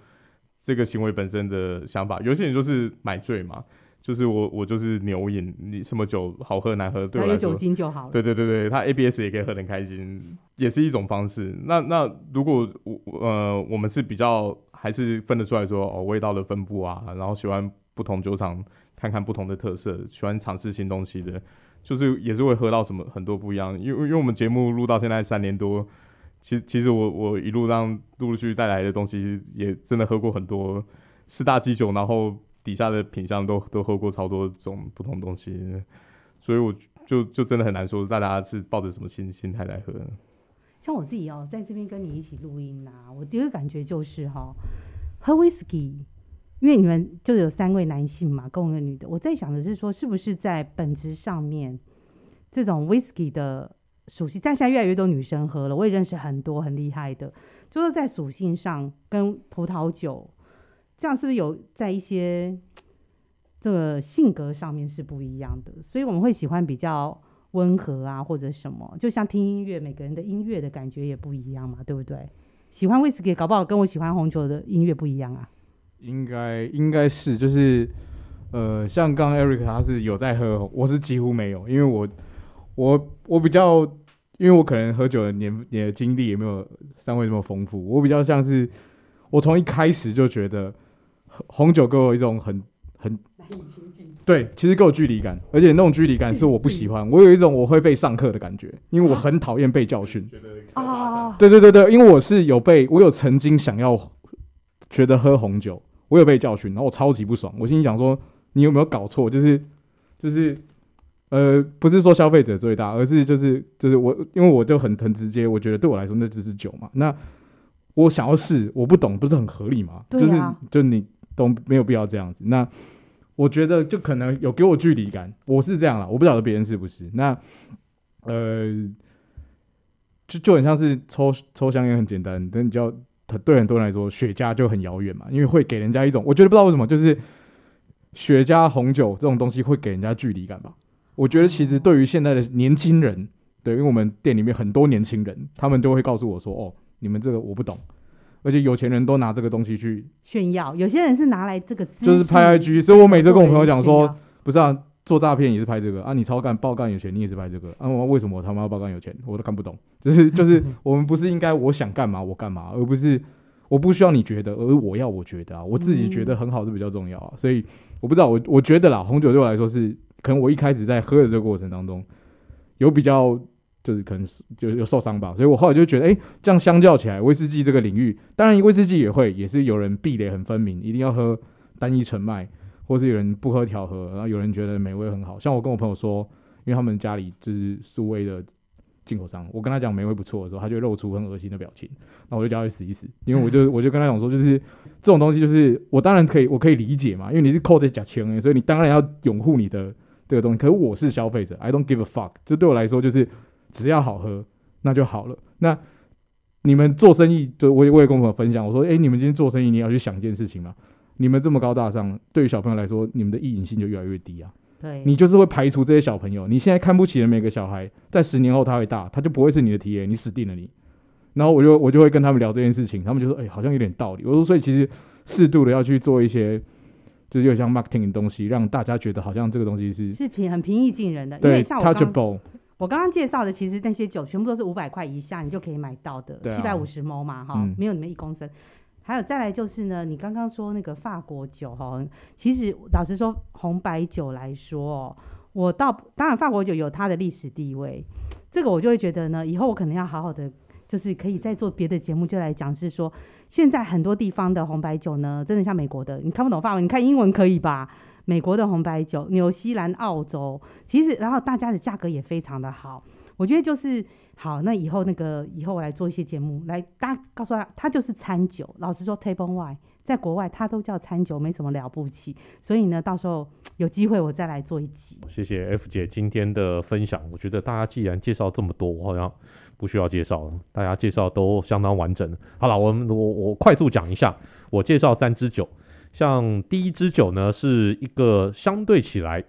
这个行为本身的想法，有些人就是买醉嘛，就是我我就是牛饮，你什么酒好喝难喝，对我来说，有酒精就好了。对对对对，他 ABS 也可以喝得很开心，也是一种方式。那那如果我呃我们是比较还是分得出来说哦味道的分布啊，然后喜欢不同酒厂看看不同的特色，喜欢尝试新东西的，就是也是会喝到什么很多不一样。因为因为我们节目录到现在三年多。其实，其实我我一路上陆陆续续带来的东西，也真的喝过很多四大基酒，然后底下的品相都都喝过超多种不同东西，所以我就就真的很难说大家是抱着什么心心态来喝。像我自己哦，在这边跟你一起录音啊，我第一个感觉就是哈、哦，喝威士忌，因为你们就有三位男性嘛，跟我一个女的，我在想的是说，是不是在本质上面，这种威士忌的属性，但现在越来越多女生喝了，我也认识很多很厉害的，就是在属性上跟葡萄酒，这样是不是有在一些这个性格上面是不一样的？所以我们会喜欢比较。温和啊，或者什么，就像听音乐，每个人的音乐的感觉也不一样嘛，对不对？喜欢威士忌，搞不好跟我喜欢红酒的音乐不一样啊。应该应该是，就是呃，像刚刚 Eric 他是有在喝，我是几乎没有，因为我我我比较，因为我可能喝酒的年年的经历也没有三位这么丰富，我比较像是我从一开始就觉得红酒给我一种很很。对，其实够有距离感，而且那种距离感是我不喜欢。我有一种我会被上课的感觉，因为我很讨厌被教训。啊，对对对对，因为我是有被，我有曾经想要觉得喝红酒，我有被教训，然后我超级不爽。我心里想说，你有没有搞错？就是就是呃，不是说消费者最大，而是就是就是我，因为我就很很直接，我觉得对我来说那只是酒嘛。那我想要试，我不懂，不是很合理吗？啊，就是就你都没有必要这样子。那。我觉得就可能有给我距离感，我是这样啦，我不晓得别人是不是。那呃，就就很像是抽抽香烟很简单，但你就要对很多人来说，雪茄就很遥远嘛，因为会给人家一种，我觉得不知道为什么，就是雪茄红酒这种东西会给人家距离感吧。我觉得其实对于现在的年轻人，对，因为我们店里面很多年轻人，他们都会告诉我说：“哦，你们这个我不懂。”而且有钱人都拿这个东西去炫耀，有些人是拿来这个就是拍 IG，所以我每次跟我朋友讲说，不是啊，做诈骗也是拍这个啊，你超干爆干有钱，你也是拍这个啊，我为什么我他妈要爆干有钱，我都看不懂，就是 就是我们不是应该我想干嘛我干嘛，而不是我不需要你觉得，而我要我觉得啊，我自己觉得很好是比较重要啊，所以我不知道我我觉得啦，红酒对我来说是可能我一开始在喝的这个过程当中有比较。就是可能就是有受伤吧，所以我后来就觉得，哎、这样相较起来，威士忌这个领域，当然威士忌也会，也是有人壁垒很分明，一定要喝单一纯麦，或是有人不喝调和，然后有人觉得美味很好。像我跟我朋友说，因为他们家里就是苏威的进口商，我跟他讲美味不错的时候，他就露出很恶心的表情，那我就叫他死一死，因为我就我就跟他讲说，就是这种东西，就是我当然可以，我可以理解嘛，因为你是扣在假钱，所以你当然要拥护你的这个东西。可是我是消费者，I don't give a fuck，就对我来说就是。只要好喝，那就好了。那你们做生意，就我也我也跟我朋友分享，我说，哎、欸，你们今天做生意，你要去想一件事情嘛。你们这么高大上，对于小朋友来说，你们的意淫性就越来越低啊。对，你就是会排除这些小朋友。你现在看不起的每个小孩，在十年后他会大，他就不会是你的 TA，你死定了你。然后我就我就会跟他们聊这件事情，他们就说，哎、欸，好像有点道理。我说，所以其实适度的要去做一些，就是有像 marketing 的东西，让大家觉得好像这个东西是是平很平易近人的，对因为像我刚。Touchable 我刚刚介绍的，其实那些酒全部都是五百块以下，你就可以买到的，七百五十 ml 嘛，哈、嗯，没有你们一公升。还有再来就是呢，你刚刚说那个法国酒，哈，其实老实说，红白酒来说，我倒当然法国酒有它的历史地位，这个我就会觉得呢，以后我可能要好好的，就是可以再做别的节目，就来讲是说，现在很多地方的红白酒呢，真的像美国的，你看不懂法文，你看英文可以吧？美国的红白酒，纽西兰、澳洲，其实然后大家的价格也非常的好，我觉得就是好。那以后那个以后我来做一些节目，来大家告诉他，它就是餐酒。老实说，table wine 在国外它都叫餐酒，没什么了不起。所以呢，到时候有机会我再来做一集。谢谢 F 姐今天的分享。我觉得大家既然介绍这么多，我好像不需要介绍了，大家介绍都相当完整。好了，我们我我快速讲一下，我介绍三支酒。像第一支酒呢，是一个相对起来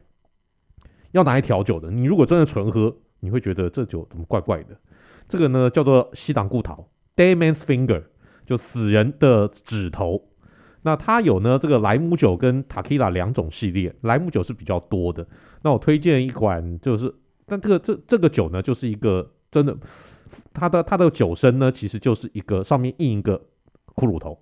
要拿来调酒的。你如果真的纯喝，你会觉得这酒怎么怪怪的。这个呢叫做西党固桃 （Dead Man's Finger），就死人的指头。那它有呢这个莱姆酒跟塔 q 拉两种系列，莱姆酒是比较多的。那我推荐一款，就是但这个这这个酒呢，就是一个真的，它的它的酒身呢，其实就是一个上面印一个骷髅头，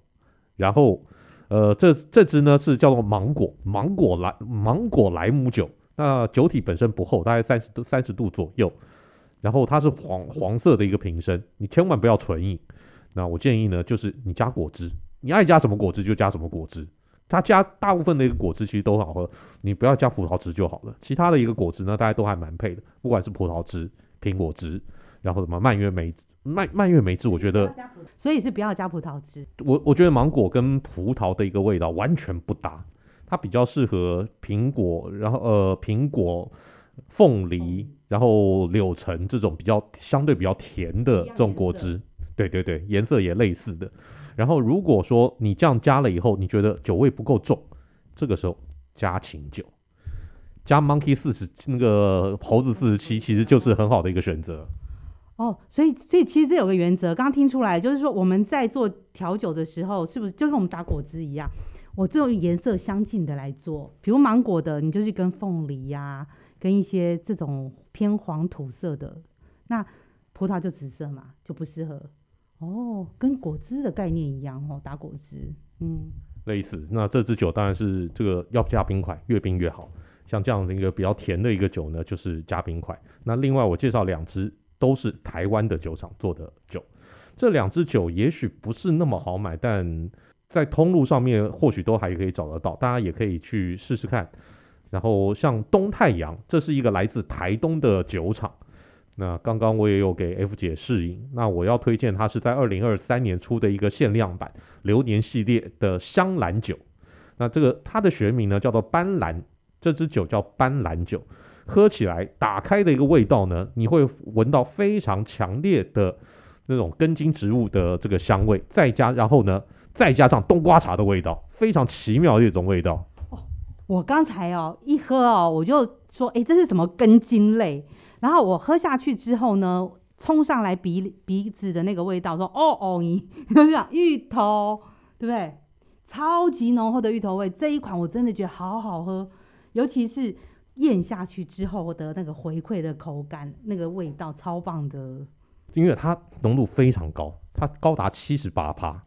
然后。呃，这这支呢是叫做芒果芒果莱芒果莱姆酒，那酒体本身不厚，大概三十度三十度左右，然后它是黄黄色的一个瓶身，你千万不要纯饮。那我建议呢，就是你加果汁，你爱加什么果汁就加什么果汁，它加大部分的一个果汁其实都很好喝，你不要加葡萄汁就好了。其他的一个果汁呢，大家都还蛮配的，不管是葡萄汁、苹果汁，然后什么蔓越莓蔓蔓越莓汁，我觉得，所以是不要加葡萄汁。我我觉得芒果跟葡萄的一个味道完全不搭，它比较适合苹果，然后呃苹果、凤梨，然后柳橙这种比较相对比较甜的这种果汁。对对对，颜色也类似的。然后如果说你这样加了以后，你觉得酒味不够重，这个时候加琴酒，加 Monkey 四十那个猴子四十七，其实就是很好的一个选择。哦，所以所以其实这有个原则，刚刚听出来就是说我们在做调酒的时候，是不是就跟我们打果汁一样？我就用颜色相近的来做，比如芒果的，你就是跟凤梨呀、跟一些这种偏黄土色的，那葡萄就紫色嘛，就不适合。哦，跟果汁的概念一样哦，打果汁，嗯，类似。那这支酒当然是这个要加冰块，越冰越好。像这样的一个比较甜的一个酒呢，就是加冰块。那另外我介绍两支都是台湾的酒厂做的酒，这两支酒也许不是那么好买，但在通路上面或许都还可以找得到，大家也可以去试试看。然后像东太阳，这是一个来自台东的酒厂。那刚刚我也有给 F 姐试饮，那我要推荐它是在二零二三年出的一个限量版流年系列的香兰酒。那这个它的学名呢叫做斑斓，这支酒叫斑斓酒，喝起来打开的一个味道呢，你会闻到非常强烈的那种根茎植物的这个香味，再加然后呢再加上冬瓜茶的味道，非常奇妙的一种味道。我刚才哦一喝哦，我就说，哎，这是什么根茎类？然后我喝下去之后呢，冲上来鼻鼻子的那个味道，说哦哦咦，就 讲芋头，对不对？超级浓厚的芋头味，这一款我真的觉得好好喝，尤其是咽下去之后的那个回馈的口感，那个味道超棒的。因为它浓度非常高，它高达七十八趴，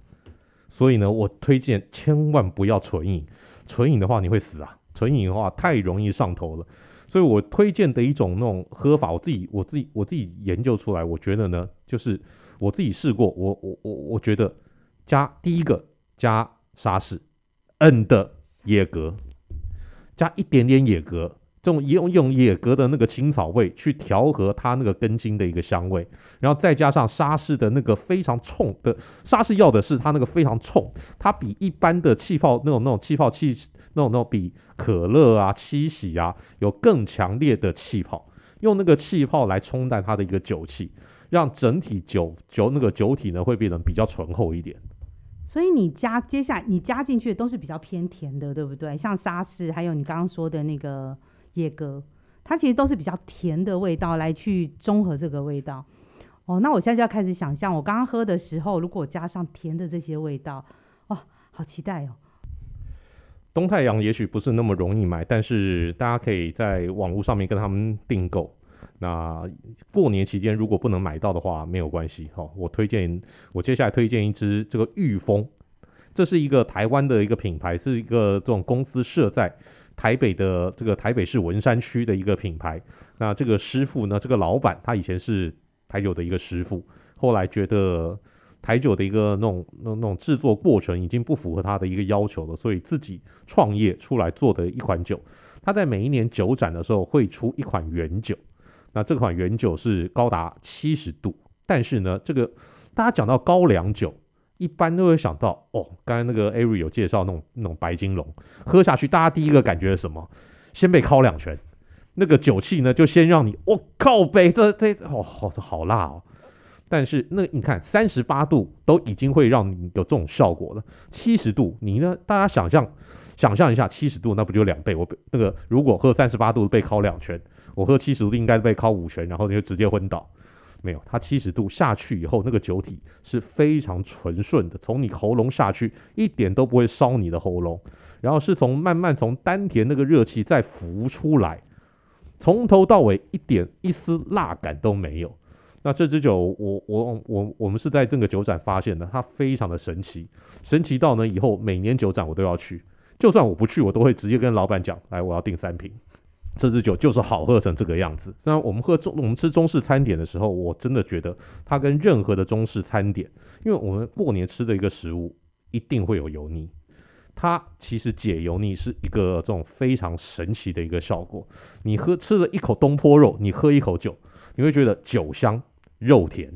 所以呢，我推荐千万不要纯饮，纯饮的话你会死啊，纯饮的话太容易上头了。所以我推荐的一种那种喝法，我自己我自己我自己研究出来，我觉得呢，就是我自己试过，我我我我觉得加第一个加沙士，and 野格，加一点点野格，这种用用野格的那个青草味去调和它那个根茎的一个香味，然后再加上沙士的那个非常冲的沙士要的是它那个非常冲，它比一般的气泡那种那种气泡气。那种那种比可乐啊、七喜啊有更强烈的气泡，用那个气泡来冲淡它的一个酒气，让整体酒酒那个酒体呢会变得比较醇厚一点。所以你加接下来你加进去的都是比较偏甜的，对不对？像沙士，还有你刚刚说的那个野格，它其实都是比较甜的味道来去中和这个味道。哦，那我现在就要开始想象，我刚刚喝的时候，如果加上甜的这些味道，哇，好期待哦！东太阳也许不是那么容易买，但是大家可以在网络上面跟他们订购。那过年期间如果不能买到的话，没有关系。好，我推荐，我接下来推荐一支这个御风，这是一个台湾的一个品牌，是一个这种公司设在台北的这个台北市文山区的一个品牌。那这个师傅呢，这个老板他以前是台酒的一个师傅，后来觉得。台酒的一个那种、那那种制作过程已经不符合他的一个要求了，所以自己创业出来做的一款酒。他在每一年酒展的时候会出一款原酒，那这款原酒是高达七十度，但是呢，这个大家讲到高粱酒，一般都会想到哦，刚才那个 Ari 有介绍那种那种白金龙，喝下去大家第一个感觉是什么？先被敲两拳，那个酒气呢就先让你我、哦、靠北，这这哦好好辣哦。但是那你看，三十八度都已经会让你有这种效果了。七十度，你呢？大家想象，想象一下，七十度那不就两倍？我那个如果喝三十八度被敲两拳，我喝七十度应该被敲五拳，然后你就直接昏倒。没有，它七十度下去以后，那个酒体是非常纯顺的，从你喉咙下去一点都不会烧你的喉咙，然后是从慢慢从丹田那个热气再浮出来，从头到尾一点一丝辣感都没有。那这支酒，我我我我们是在这个酒展发现的，它非常的神奇，神奇到呢以后每年酒展我都要去，就算我不去，我都会直接跟老板讲，来我要订三瓶。这支酒就是好喝成这个样子。那我们喝中，我们吃中式餐点的时候，我真的觉得它跟任何的中式餐点，因为我们过年吃的一个食物一定会有油腻，它其实解油腻是一个这种非常神奇的一个效果。你喝吃了一口东坡肉，你喝一口酒，你会觉得酒香。肉甜，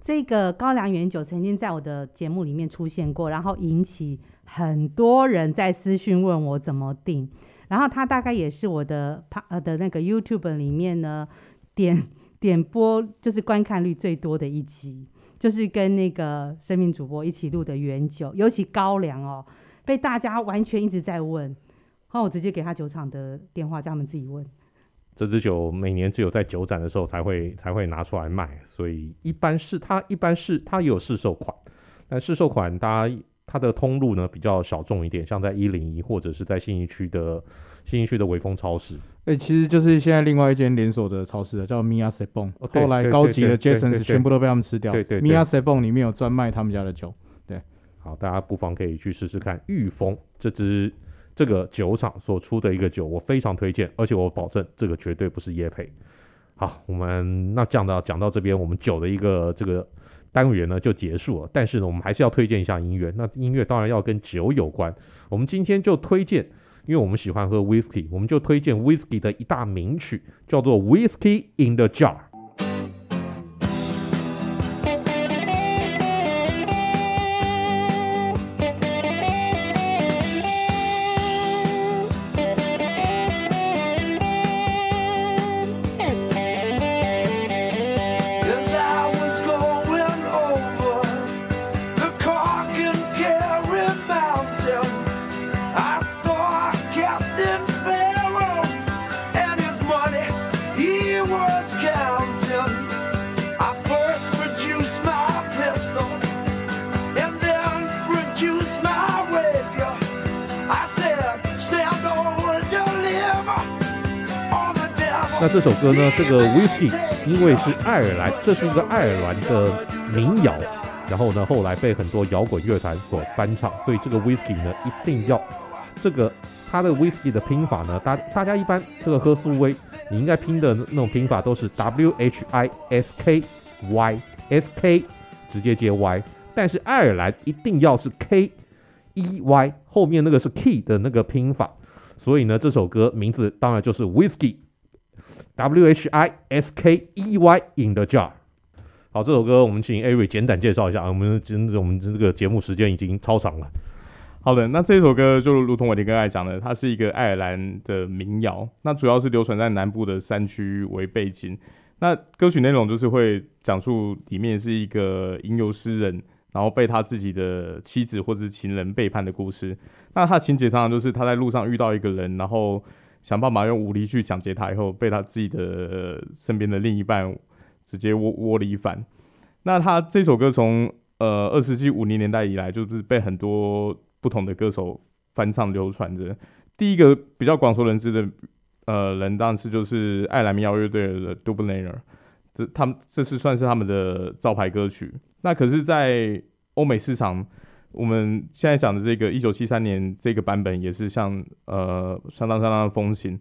这个高粱原酒曾经在我的节目里面出现过，然后引起很多人在私讯问我怎么订。然后他大概也是我的呃的那个 YouTube 里面呢点点播就是观看率最多的一集，就是跟那个生命主播一起录的原酒，尤其高粱哦，被大家完全一直在问，然后我直接给他酒厂的电话，叫他们自己问。这支酒每年只有在酒展的时候才会才会拿出来卖，所以一般是它一般是它有市售款，但市售款大家它的通路呢比较小众一点，像在一零一或者是在信义区的信义区的微风超市。哎、欸，其实就是现在另外一间连锁的超市叫 Mia Sebon，后来高级的 Jasons 全部都被他们吃掉。对对，对，对，Mia Sebon 里面有专卖他们家的酒。对，好，大家不妨可以去试试看御风这支。这个酒厂所出的一个酒，我非常推荐，而且我保证这个绝对不是业配。好，我们那讲到讲到这边，我们酒的一个这个单元呢就结束了。但是呢，我们还是要推荐一下音乐。那音乐当然要跟酒有关。我们今天就推荐，因为我们喜欢喝 whiskey，我们就推荐 whiskey 的一大名曲，叫做《Whiskey in the Jar》。那这首歌呢？这个 Whiskey，因为是爱尔兰，这是一个爱尔兰的民谣，然后呢，后来被很多摇滚乐团所翻唱，所以这个 Whiskey 呢，一定要这个它的 Whiskey 的拼法呢，大大家一般这个喝苏威，你应该拼的那种拼法都是 W H I S K Y S K 直接接 Y，但是爱尔兰一定要是 K E Y 后面那个是 Key 的那个拼法，所以呢，这首歌名字当然就是 Whiskey。W H I S K E Y in the jar。好，这首歌我们请 Eric 简短介绍一下啊。我们真的，我们这个节目时间已经超长了。好的，那这首歌就如同我刚才讲的，它是一个爱尔兰的民谣。那主要是流传在南部的山区为背景。那歌曲内容就是会讲述里面是一个吟游诗人，然后被他自己的妻子或者是情人背叛的故事。那他情节常常就是他在路上遇到一个人，然后。想办法用武力去抢劫他，以后被他自己的身边的另一半直接窝窝里反。那他这首歌从呃二十世纪五零年代以来，就是被很多不同的歌手翻唱流传着。第一个比较广受人知的呃人，当然是就是爱尔兰民谣乐队的 Dubliner，这他们这是算是他们的招牌歌曲。那可是，在欧美市场。我们现在讲的这个一九七三年这个版本也是像呃相当相当的风行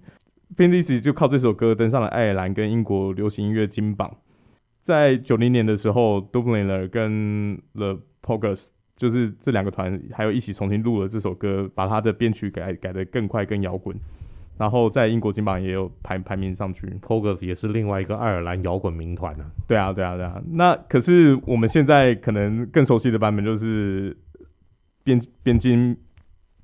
，Thin Lizzy 就靠这首歌登上了爱尔兰跟英国流行音乐金榜。在九零年的时候，Dubliners 跟 The Pogues 就是这两个团还有一起重新录了这首歌，把它的编曲改改得更快更摇滚，然后在英国金榜也有排排名上去。Pogues 也是另外一个爱尔兰摇滚名团呢。对啊对啊对啊，那可是我们现在可能更熟悉的版本就是。边边境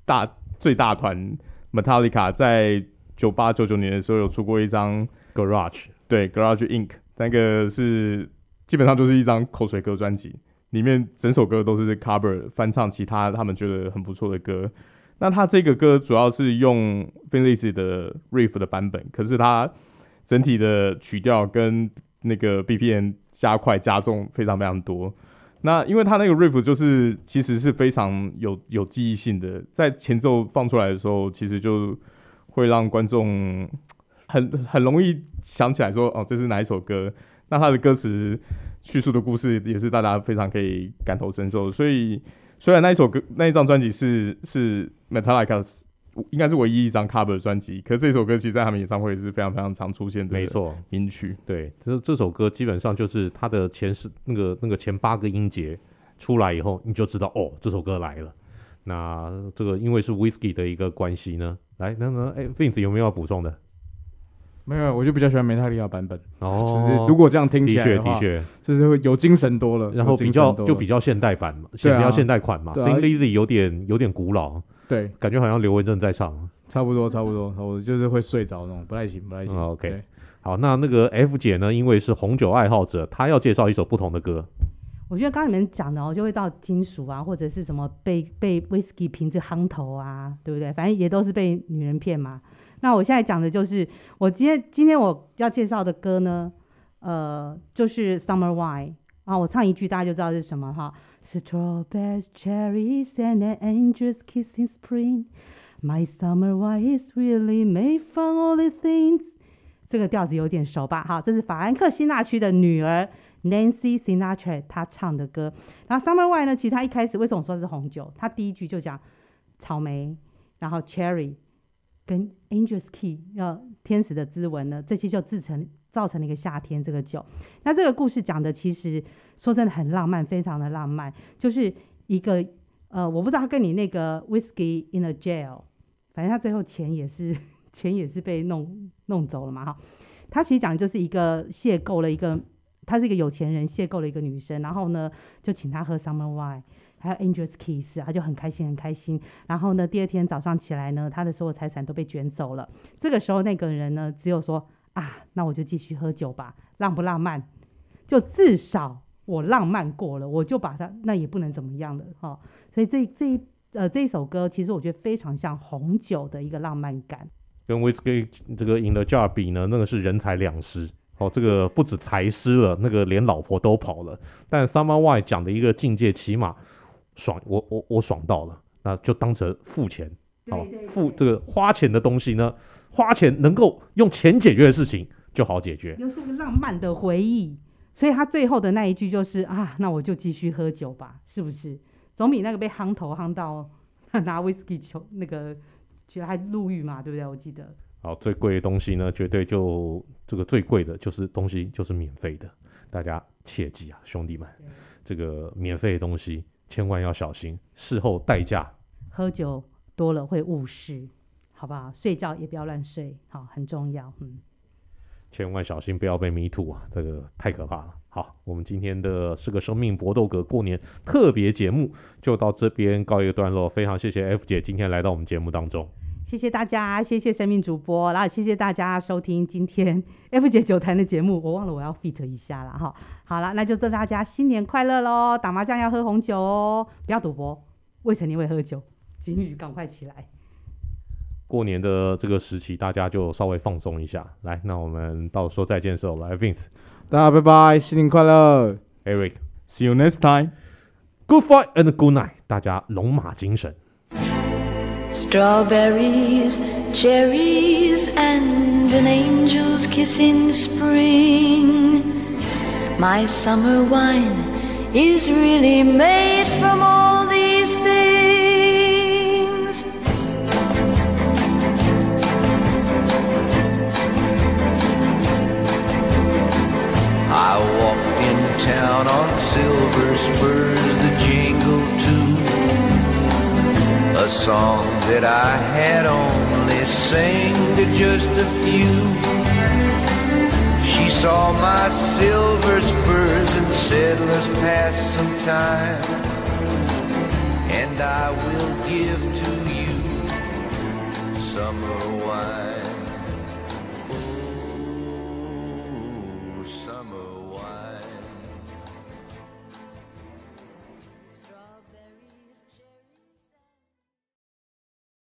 大最大团 Metallica 在九八九九年的时候有出过一张 Garage，对 Garage Inc，那个是基本上就是一张口水歌专辑，里面整首歌都是 cover 翻唱其他他们觉得很不错的歌。那他这个歌主要是用 Finley 的 riff 的版本，可是它整体的曲调跟那个 BPM 加快加重非常非常多。那因为他那个 riff 就是其实是非常有有记忆性的，在前奏放出来的时候，其实就会让观众很很容易想起来说，哦，这是哪一首歌？那他的歌词叙述的故事也是大家非常可以感同身受。所以虽然那一首歌那一张专辑是是 Metallica。应该是唯一一张 cover 专辑，可是这首歌其实在他们演唱会是非常非常常出现的。没错，名曲。对，这这首歌基本上就是它的前十那个那个前八个音节出来以后，你就知道哦，这首歌来了。那这个因为是 Whisky 的一个关系呢，来，那那哎，Vince 有没有要补充的？没有，我就比较喜欢梅泰利亚版本。哦，就是如果这样听起来的确的确，就是会有精神多了，然后比较就比较现代版嘛，比较现代款嘛。对啊 Thin Lizzy 有点有点古老，对，感觉好像刘文正在唱。差不多差不多，我就是会睡着那种，不太行不太行。嗯，OK 好，那那个 F 姐呢？因为是红酒爱好者，她要介绍一首不同的歌。我觉得刚刚你们讲的哦，就会到金属啊，或者是什么被被 whisky 瓶子夯头啊，对不对？反正也都是被女人骗嘛。那我现在讲的就是，我今天今天我要介绍的歌呢，呃，就是 Summer Wine 啊，我唱一句大家就知道是什么哈。Strawberries, cherries, and an angel's kissing spring. My summer wine is really made from all the things. 这个调子有点熟吧？好，这是法兰克辛纳区的女儿。Nancy Sinatra 她唱的歌，然后 Summer Wine 呢，其实她一开始为什么说是红酒？她第一句就讲草莓，然后 Cherry 跟 Angel's Kiss 要天使的之吻呢，这些就制成造成了一个夏天这个酒。那这个故事讲的其实说真的很浪漫，非常的浪漫，就是一个呃，我不知道他跟你那个 Whiskey in a Jail，反正他最后钱也是 钱也是被弄弄走了嘛哈。他其实讲的就是一个邂逅了一个。他是一个有钱人，邂逅了一个女生，然后呢，就请她喝 Summer Wine，还有 Angel's Kiss，他就很开心，很开心。然后呢，第二天早上起来呢，他的所有财产都被卷走了。这个时候，那个人呢，只有说啊，那我就继续喝酒吧，浪不浪漫？就至少我浪漫过了，我就把它，那也不能怎么样了哈、哦。所以这这一呃这一首歌，其实我觉得非常像红酒的一个浪漫感。跟 Whiskey 这个 In the Jar 比呢，那个是人财两失。哦，这个不止财失了，那个连老婆都跑了。但 Summer Wine 讲的一个境界，起码爽，我我我爽到了，那就当成付钱，好付这个花钱的东西呢，花钱能够用钱解决的事情就好解决，又是个浪漫的回忆。所以他最后的那一句就是啊，那我就继续喝酒吧，是不是？总比那个被夯头夯到 拿 whisky 球那个，觉得还入狱嘛，对不对？我记得。好，最贵的东西呢，绝对就这个最贵的就是东西就是免费的，大家切记啊，兄弟们，这个免费的东西千万要小心，事后代价。喝酒多了会误事，好不好？睡觉也不要乱睡，好，很重要，嗯。千万小心，不要被迷途啊，这个太可怕了。好，我们今天的是个生命搏斗格过年特别节目就到这边告一个段落，非常谢谢 F 姐今天来到我们节目当中。谢谢大家，谢谢生命主播，然后谢谢大家收听今天 F 姐酒坛的节目。我忘了我要 fit 一下了哈。好了，那就祝大家新年快乐喽！打麻将要喝红酒哦，不要赌博，未成年未喝酒。金鱼赶快起来！过年的这个时期，大家就稍微放松一下。来，那我们到说再见的时候，来 Vince，大家拜拜，新年快乐，Eric，See you next time，Good fight and good night，大家龙马精神。Strawberries, cherries, and an angel's kiss in spring. My summer wine is really made from all I walked in town on silver spurs, the jingle too. A song that I had only sang to just a few. She saw my silver spurs and said, let's pass some time. And I will give to you summer wine.